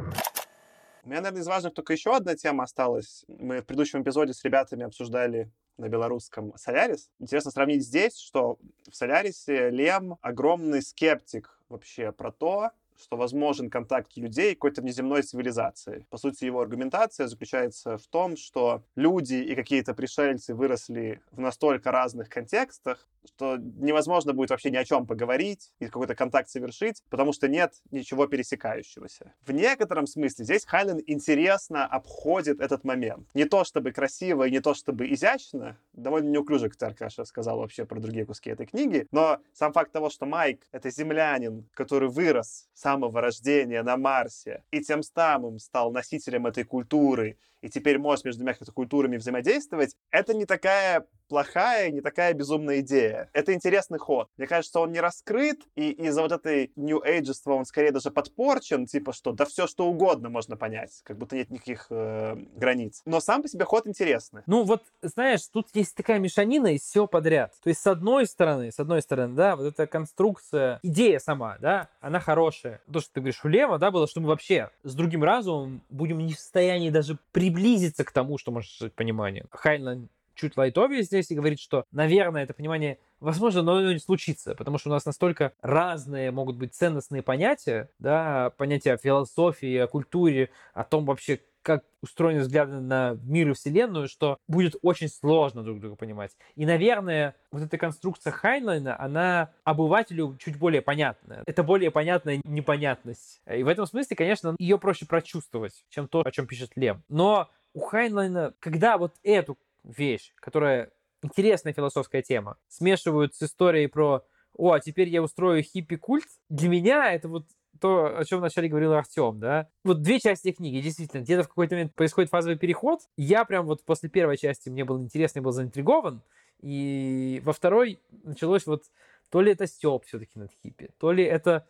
У меня, наверное, из важных только еще одна тема осталась. Мы в предыдущем эпизоде с ребятами обсуждали на белорусском Солярис. Интересно сравнить здесь, что в Солярисе Лем огромный скептик вообще про то, что возможен контакт людей какой-то внеземной цивилизации. По сути, его аргументация заключается в том, что люди и какие-то пришельцы выросли в настолько разных контекстах, что невозможно будет вообще ни о чем поговорить и какой-то контакт совершить, потому что нет ничего пересекающегося. В некотором смысле здесь Хайлен интересно обходит этот момент. Не то чтобы красиво и не то чтобы изящно, довольно неуклюже, как Аркаша сказал вообще про другие куски этой книги, но сам факт того, что Майк — это землянин, который вырос с самого рождения на Марсе. И тем самым стал носителем этой культуры и теперь может между двумя культурами взаимодействовать, это не такая плохая, не такая безумная идея. Это интересный ход. Мне кажется, он не раскрыт, и из-за вот этой New age он скорее даже подпорчен, типа что, да все что угодно можно понять, как будто нет никаких э, границ. Но сам по себе ход интересный. Ну вот, знаешь, тут есть такая мешанина из всего подряд. То есть с одной стороны, с одной стороны, да, вот эта конструкция, идея сама, да, она хорошая. То, что ты говоришь, у Лема, да, было, что мы вообще с другим разумом будем не в состоянии даже приблизиться к тому, что может быть понимание. Хайнлайн чуть лайтовее здесь и говорит, что, наверное, это понимание возможно, но оно не случится, потому что у нас настолько разные могут быть ценностные понятия, да, понятия о философии, о культуре, о том вообще, как устроены взгляды на мир и вселенную, что будет очень сложно друг друга понимать. И, наверное, вот эта конструкция Хайнлайна, она обывателю чуть более понятная. Это более понятная непонятность. И в этом смысле, конечно, ее проще прочувствовать, чем то, о чем пишет Лем. Но у Хайнлайна, когда вот эту вещь, которая интересная философская тема, смешивают с историей про «О, а теперь я устрою хиппи-культ», для меня это вот то, о чем вначале говорил Артем, да. Вот две части книги, действительно, где-то в какой-то момент происходит фазовый переход. Я прям вот после первой части мне было интересно, я был заинтригован, и во второй началось вот то ли это стёб все-таки над хиппи, то ли это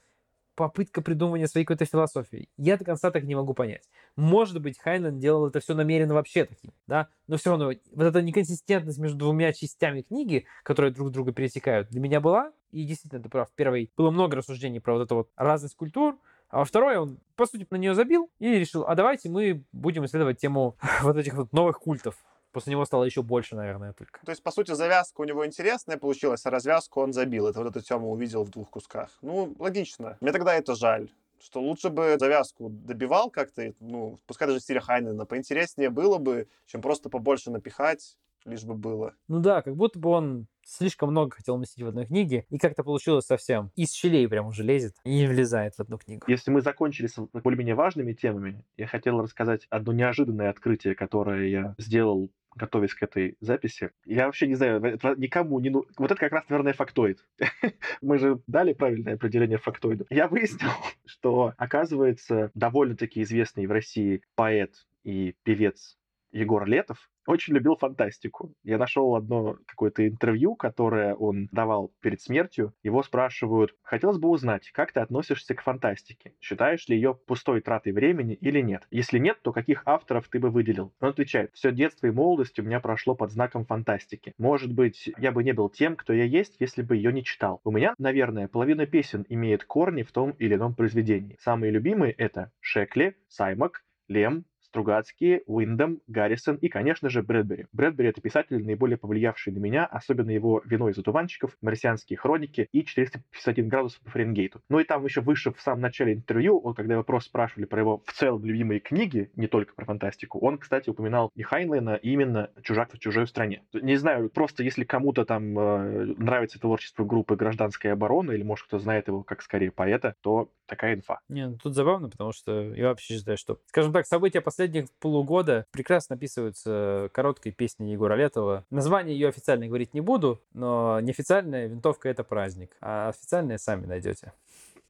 попытка придумывания своей какой-то философии. Я до конца так не могу понять. Может быть, Хайнлайн делал это все намеренно вообще таким, да, но все равно вот эта неконсистентность между двумя частями книги, которые друг друга пересекают, для меня была, и действительно, ты прав, в первой было много рассуждений про вот эту вот разность культур, а во второй он, по сути, на нее забил и решил, а давайте мы будем исследовать тему *laughs* вот этих вот новых культов. После него стало еще больше, наверное, только. То есть, по сути, завязка у него интересная получилась, а развязку он забил. Это вот это Тёма увидел в двух кусках. Ну, логично. Мне тогда это жаль что лучше бы завязку добивал как-то, ну, пускай даже в стиле Хайнена, поинтереснее было бы, чем просто побольше напихать, лишь бы было. Ну да, как будто бы он слишком много хотел уместить в одной книге, и как-то получилось совсем. Из щелей прям уже лезет и не влезает в одну книгу. Если мы закончили с более-менее важными темами, я хотел рассказать одно неожиданное открытие, которое я сделал готовясь к этой записи. Я вообще не знаю, никому не... Ну... Вот это как раз, наверное, фактоид. *laughs* Мы же дали правильное определение фактоиду. Я выяснил, *laughs* что, оказывается, довольно-таки известный в России поэт и певец Егор Летов очень любил фантастику. Я нашел одно какое-то интервью, которое он давал перед смертью. Его спрашивают, хотелось бы узнать, как ты относишься к фантастике? Считаешь ли ее пустой тратой времени или нет? Если нет, то каких авторов ты бы выделил? Он отвечает, все детство и молодость у меня прошло под знаком фантастики. Может быть, я бы не был тем, кто я есть, если бы ее не читал. У меня, наверное, половина песен имеет корни в том или ином произведении. Самые любимые это Шекли, Саймак, Лем, Стругацкий, Уиндом, Гаррисон и, конечно же, Брэдбери. Брэдбери — это писатель, наиболее повлиявший на меня, особенно его «Вино из одуванчиков», «Марсианские хроники» и «451 градус по Фаренгейту». Ну и там еще выше, в самом начале интервью, он, когда вопрос спрашивали про его в целом любимые книги, не только про фантастику, он, кстати, упоминал и Хайнлайна, и именно «Чужак в чужой стране». Не знаю, просто если кому-то там э, нравится творчество группы «Гражданская оборона», или, может, кто знает его как скорее поэта, то такая инфа. Не, ну тут забавно, потому что я вообще считаю, что, скажем так, события последних полугода прекрасно описываются короткой песней Егора Летова. Название ее официально говорить не буду, но неофициальная винтовка — это праздник, а официальная сами найдете.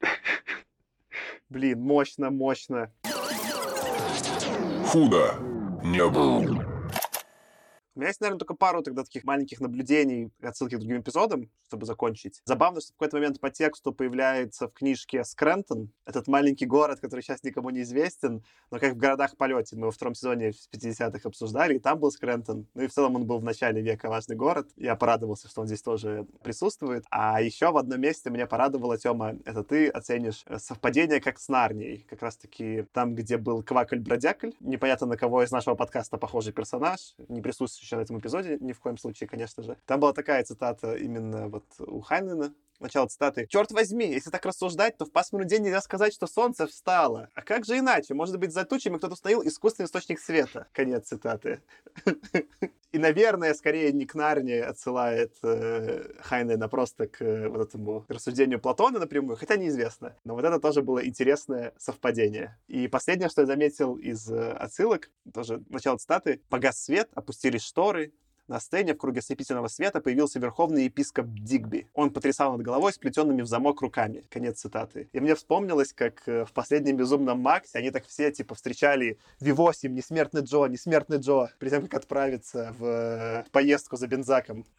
*laughs* Блин, мощно, мощно. Худо не было. У меня есть, наверное, только пару тогда таких маленьких наблюдений, отсылки к другим эпизодам, чтобы закончить. Забавно, что в какой-то момент по тексту появляется в книжке Скрентон, этот маленький город, который сейчас никому не известен, но как в городах полете. Мы во втором сезоне в 50-х обсуждали, и там был Скрентон. Ну и в целом он был в начале века важный город. Я порадовался, что он здесь тоже присутствует. А еще в одном месте меня порадовало, Тёма, это ты оценишь э, совпадение как с Нарнией. Как раз-таки там, где был Квакль-Бродякль. Непонятно, на кого из нашего подкаста похожий персонаж, не присутствующий на этом эпизоде, ни в коем случае, конечно же. Там была такая цитата именно вот у Хайнена, Начало цитаты. «Черт возьми, если так рассуждать, то в пасмурный день нельзя сказать, что солнце встало. А как же иначе? Может быть, за тучами кто-то установил искусственный источник света». Конец цитаты. *laughs* И, наверное, скорее не к Нарне отсылает э, Хайнена просто к э, вот этому рассуждению Платона напрямую, хотя неизвестно. Но вот это тоже было интересное совпадение. И последнее, что я заметил из э, отсылок, тоже начало цитаты. «Погас свет, опустились шторы, на сцене в круге ослепительного света появился верховный епископ Дигби. Он потрясал над головой сплетенными в замок руками. Конец цитаты. И мне вспомнилось, как э, в последнем «Безумном Максе» они так все, типа, встречали V8, несмертный Джо, несмертный Джо, перед тем, как отправиться в э, поездку за бензаком. *laughs*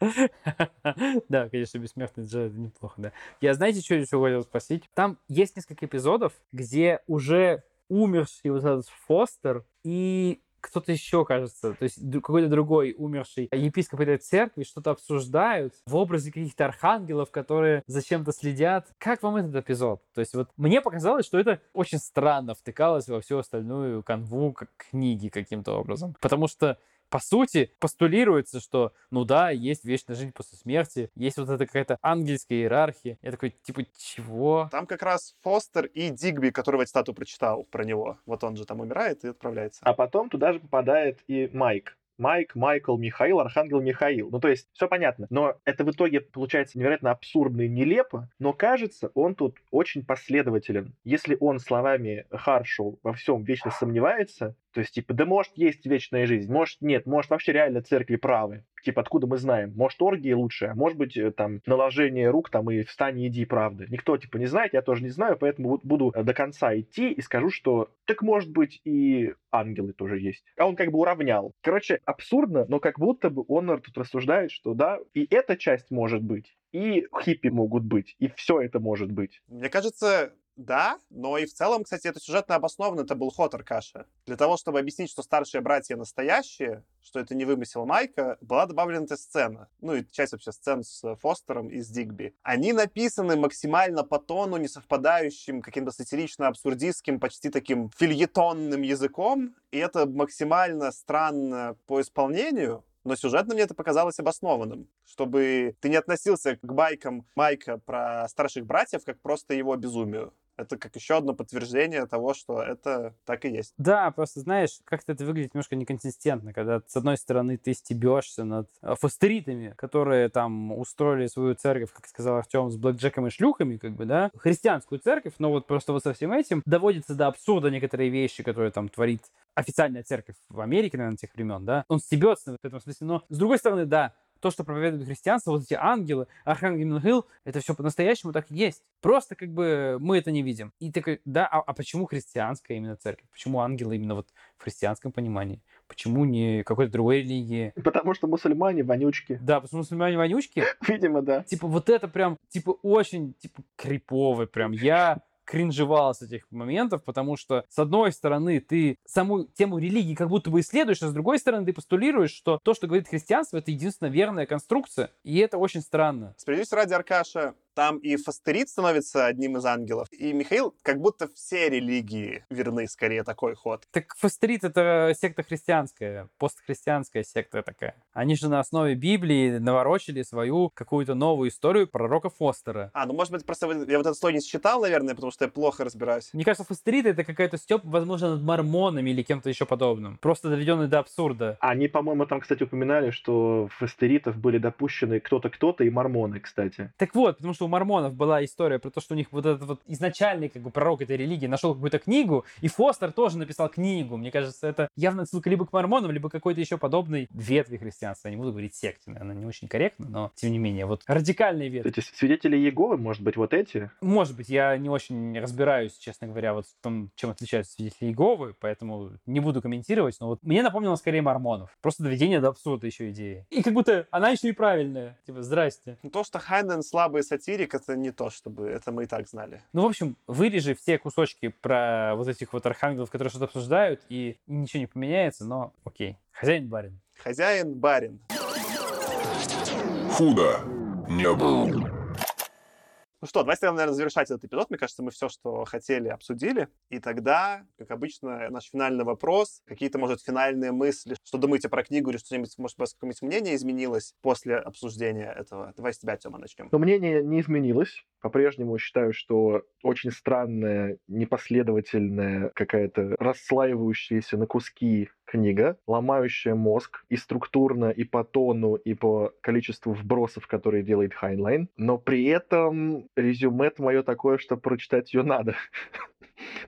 Да, конечно, бессмертный Джо, это неплохо, да. Я, знаете, что еще хотел спросить? Там есть несколько эпизодов, где уже умерший вот этот Фостер и кто-то еще, кажется, то есть какой-то другой умерший епископ этой церкви что-то обсуждают в образе каких-то архангелов, которые зачем-то следят. Как вам этот эпизод? То есть вот мне показалось, что это очень странно втыкалось во всю остальную канву как книги каким-то образом. Потому что по сути, постулируется, что, ну да, есть вечная жизнь после смерти, есть вот эта какая-то ангельская иерархия. Я такой, типа, чего? Там как раз Фостер и Дигби, которого я стату прочитал про него. Вот он же там умирает и отправляется. А потом туда же попадает и Майк. Майк, Майкл, Михаил, Архангел Михаил. Ну, то есть, все понятно. Но это в итоге получается невероятно абсурдно и нелепо, но кажется, он тут очень последователен. Если он словами Харшоу во всем вечно сомневается, то есть, типа, да может есть вечная жизнь, может нет, может вообще реально церкви правы. Типа, откуда мы знаем? Может, оргии лучше, а может быть, э, там, наложение рук там и встань и иди правды. Никто, типа, не знает, я тоже не знаю, поэтому буду до конца идти и скажу, что так может быть и ангелы тоже есть. А он как бы уравнял. Короче, абсурдно, но как будто бы он тут рассуждает, что да, и эта часть может быть, и хиппи могут быть, и все это может быть. Мне кажется, да, но и в целом, кстати, это сюжетно обосновано, это был ход Аркаша. Для того, чтобы объяснить, что старшие братья настоящие, что это не вымысел Майка, была добавлена эта сцена. Ну и часть вообще сцен с Фостером и с Дигби. Они написаны максимально по тону, не совпадающим каким-то сатирично-абсурдистским, почти таким фильетонным языком, и это максимально странно по исполнению, но сюжетно мне это показалось обоснованным, чтобы ты не относился к байкам Майка про старших братьев как просто его безумию. Это как еще одно подтверждение того, что это так и есть. Да, просто знаешь, как-то это выглядит немножко неконсистентно, когда с одной стороны ты стебешься над э, фастеритами, которые там устроили свою церковь, как сказал Артем, с блэкджеком и шлюхами, как бы, да, христианскую церковь, но вот просто вот со всем этим доводится до абсурда некоторые вещи, которые там творит официальная церковь в Америке, наверное, тех времен, да, он стебется в этом смысле, но с другой стороны, да, то, что проповедует христианство, вот эти ангелы, Архангел Михаил, это все по-настоящему так и есть. Просто как бы мы это не видим. И такой, да, а, а почему христианская именно церковь? Почему ангелы именно вот в христианском понимании? Почему не какой-то другой религии? Потому что мусульмане вонючки. Да, потому что мусульмане вонючки. *laughs* Видимо, да. Типа вот это прям, типа очень, типа криповый прям. Я кринжевал с этих моментов, потому что, с одной стороны, ты саму тему религии как будто бы исследуешь, а с другой стороны, ты постулируешь, что то, что говорит христианство, это единственная верная конструкция, и это очень странно. Справедливости ради, Аркаша, там и Фастерит становится одним из ангелов, и Михаил, как будто все религии верны, скорее, такой ход. Так Фастерит — это секта христианская, постхристианская секта такая. Они же на основе Библии наворочили свою какую-то новую историю пророка Фостера. А, ну, может быть, просто я вот этот слой не считал, наверное, потому что я плохо разбираюсь. Мне кажется, Фастерит — это какая-то степ, возможно, над мормонами или кем-то еще подобным. Просто доведенный до абсурда. Они, по-моему, там, кстати, упоминали, что фастеритов были допущены кто-то, кто-то и мормоны, кстати. Так вот, потому что у мормонов была история про то, что у них вот этот вот изначальный как бы пророк этой религии нашел какую-то книгу, и Фостер тоже написал книгу. Мне кажется, это явно ссылка либо к мормонам, либо какой-то еще подобной ветви христианства. Я не буду говорить секте, наверное, не очень корректно, но тем не менее, вот радикальные ветви. Эти свидетели Иеговы, может быть, вот эти? Может быть, я не очень разбираюсь, честно говоря, вот в том, чем отличаются свидетели Иеговы, поэтому не буду комментировать, но вот мне напомнило скорее мормонов. Просто доведение до абсурда еще идеи. И как будто она еще и правильная. Типа, здрасте. То, что Хайнен слабый сатирик, это не то, чтобы это мы и так знали. Ну, в общем, вырежи все кусочки про вот этих вот архангелов, которые что-то обсуждают, и ничего не поменяется, но окей. Хозяин барин. Хозяин, барин. Худо не было. Ну что, давайте, наверное, завершать этот эпизод. Мне кажется, мы все, что хотели, обсудили. И тогда, как обычно, наш финальный вопрос, какие-то, может, финальные мысли, что думаете про книгу или что-нибудь, может, у вас какое-нибудь мнение изменилось после обсуждения этого? Давай с тебя, Тёма, начнем. Но мнение не изменилось. По-прежнему считаю, что очень странная, непоследовательная, какая-то расслаивающаяся на куски книга, ломающая мозг и структурно, и по тону, и по количеству вбросов, которые делает Хайнлайн. Но при этом резюме мое такое, что прочитать ее надо. *laughs*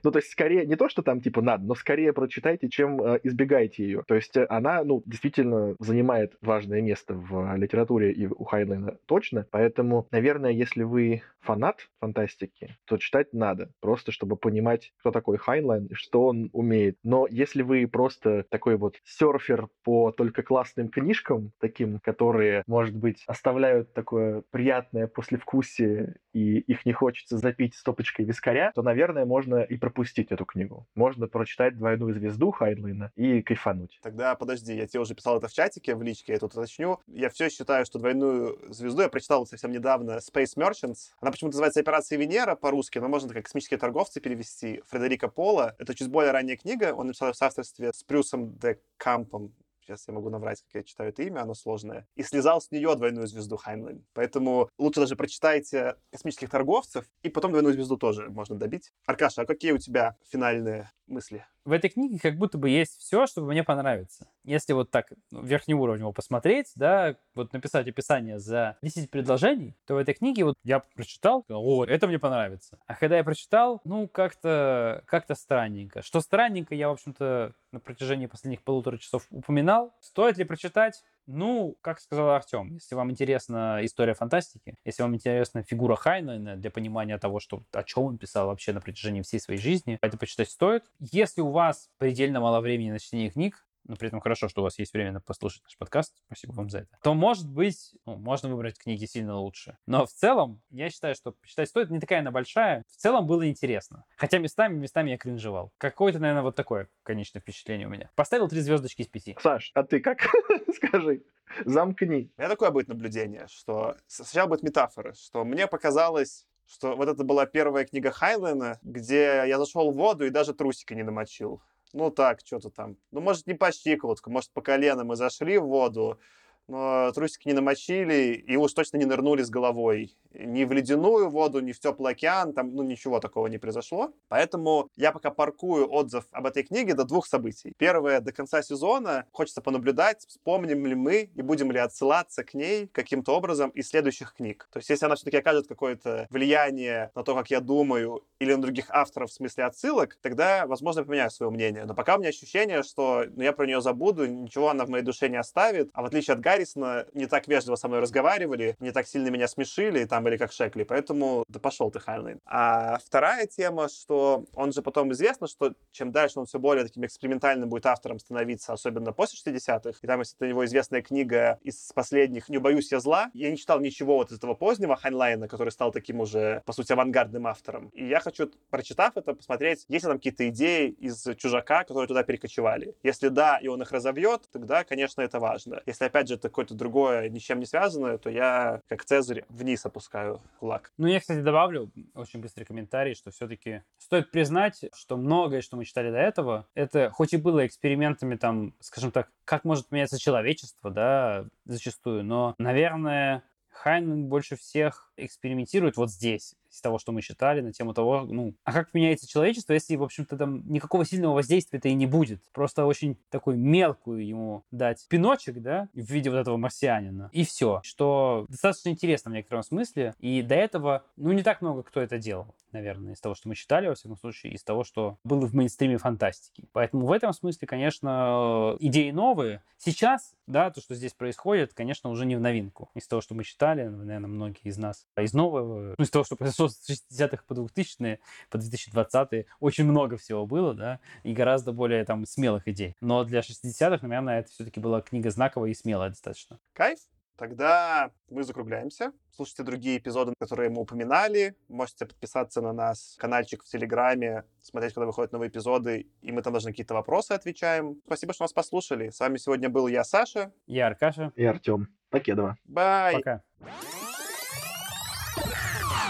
Ну, то есть, скорее, не то, что там, типа, надо, но скорее прочитайте, чем э, избегайте ее. То есть, э, она, ну, действительно занимает важное место в литературе и у Хайнлайна точно. Поэтому, наверное, если вы фанат фантастики, то читать надо. Просто, чтобы понимать, кто такой Хайнлайн и что он умеет. Но если вы просто такой вот серфер по только классным книжкам, таким, которые, может быть, оставляют такое приятное послевкусие, и их не хочется запить стопочкой вискаря, то, наверное, можно и пропустить эту книгу. Можно прочитать «Двойную звезду» Хайнлайна и кайфануть. Тогда подожди, я тебе уже писал это в чатике, в личке, я тут уточню. Я все считаю, что «Двойную звезду» я прочитал совсем недавно Space Merchants. Она почему-то называется «Операция Венера» по-русски, но можно как «Космические торговцы» перевести. Фредерика Пола. Это чуть более ранняя книга. Он написал ее в соавторстве с Брюсом де Кампом сейчас я могу наврать, как я читаю это имя, оно сложное, и слезал с нее двойную звезду Хайнлайн. Поэтому лучше даже прочитайте «Космических торговцев», и потом двойную звезду тоже можно добить. Аркаша, а какие у тебя финальные мысли? В этой книге как будто бы есть все, чтобы мне понравиться. Если вот так ну, верхнеуровнево посмотреть, да, вот написать описание за 10 предложений, то в этой книге вот я прочитал, о, это мне понравится. А когда я прочитал, ну, как-то как странненько. Что странненько, я, в общем-то, на протяжении последних полутора часов упоминал. Стоит ли прочитать? Ну, как сказал Артем, если вам интересна история фантастики, если вам интересна фигура Хайнлайна для понимания того, что, о чем он писал вообще на протяжении всей своей жизни, это почитать стоит. Если у вас предельно мало времени на чтение книг, но при этом хорошо, что у вас есть время послушать наш подкаст, спасибо вам за это, то, может быть, ну, можно выбрать книги сильно лучше. Но в целом, я считаю, что почитать стоит, не такая она большая. В целом было интересно. Хотя местами, местами я кринжевал. Какое-то, наверное, вот такое конечное впечатление у меня. Поставил три звездочки из пяти. Саш, а ты как? *laughs* Скажи. Замкни. У меня такое будет наблюдение, что сначала будет метафора, что мне показалось, что вот это была первая книга Хайлена, где я зашел в воду и даже трусика не намочил. Ну так, что-то там. Ну, может, не по щиколотку, может, по колено мы зашли в воду, но трусики не намочили и уж точно не нырнули с головой ни в ледяную воду, ни в теплый океан, там, ну, ничего такого не произошло. Поэтому я пока паркую отзыв об этой книге до двух событий. Первое, до конца сезона хочется понаблюдать, вспомним ли мы и будем ли отсылаться к ней каким-то образом из следующих книг. То есть, если она все-таки окажет какое-то влияние на то, как я думаю, или на других авторов в смысле отсылок, тогда, возможно, поменяю свое мнение. Но пока у меня ощущение, что ну, я про нее забуду, ничего она в моей душе не оставит. А в отличие от Гаррисона, не так вежливо со мной разговаривали, не так сильно меня смешили, там были как Шекли. Поэтому да пошел ты, Хайнлайн. А вторая тема, что он же потом известно, что чем дальше он все более таким экспериментальным будет автором становиться, особенно после 60-х. И там, если это его известная книга из последних «Не боюсь я зла», я не читал ничего вот из этого позднего Хайнлайна, который стал таким уже, по сути, авангардным автором. И я хочу, прочитав это, посмотреть, есть ли там какие-то идеи из «Чужака», которые туда перекочевали. Если да, и он их разовьет, тогда, конечно, это важно. Если, опять же, это какое-то другое, ничем не связанное, то я, как Цезарь, вниз опускаю кулак. Ну, я, кстати, добавлю очень быстрый комментарий, что все-таки стоит признать, что многое, что мы читали до этого, это хоть и было экспериментами, там, скажем так, как может меняться человечество, да, зачастую, но, наверное, Хайнен больше всех экспериментирует вот здесь, из того, что мы читали, на тему того, ну, а как меняется человечество, если, в общем-то, там никакого сильного воздействия-то и не будет. Просто очень такой мелкую ему дать пиночек, да, в виде вот этого марсианина. И все. Что достаточно интересно в некотором смысле. И до этого, ну, не так много кто это делал наверное, из того, что мы читали, во всяком случае, из того, что было в мейнстриме фантастики. Поэтому в этом смысле, конечно, идеи новые. Сейчас, да, то, что здесь происходит, конечно, уже не в новинку. Из того, что мы читали, наверное, многие из нас. А из нового, ну, из того, что произошло с 60-х по 2000-е, по 2020-е, очень много всего было, да, и гораздо более там смелых идей. Но для 60-х, наверное, это все-таки была книга знаковая и смелая достаточно. Кайф? Тогда мы закругляемся. Слушайте другие эпизоды, которые мы упоминали. Можете подписаться на нас, каналчик в Телеграме, смотреть, когда выходят новые эпизоды, и мы там даже на какие-то вопросы отвечаем. Спасибо, что нас послушали. С вами сегодня был я, Саша. Я Аркаша. И Артем. Покедова. Бай! Пока.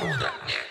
hold that.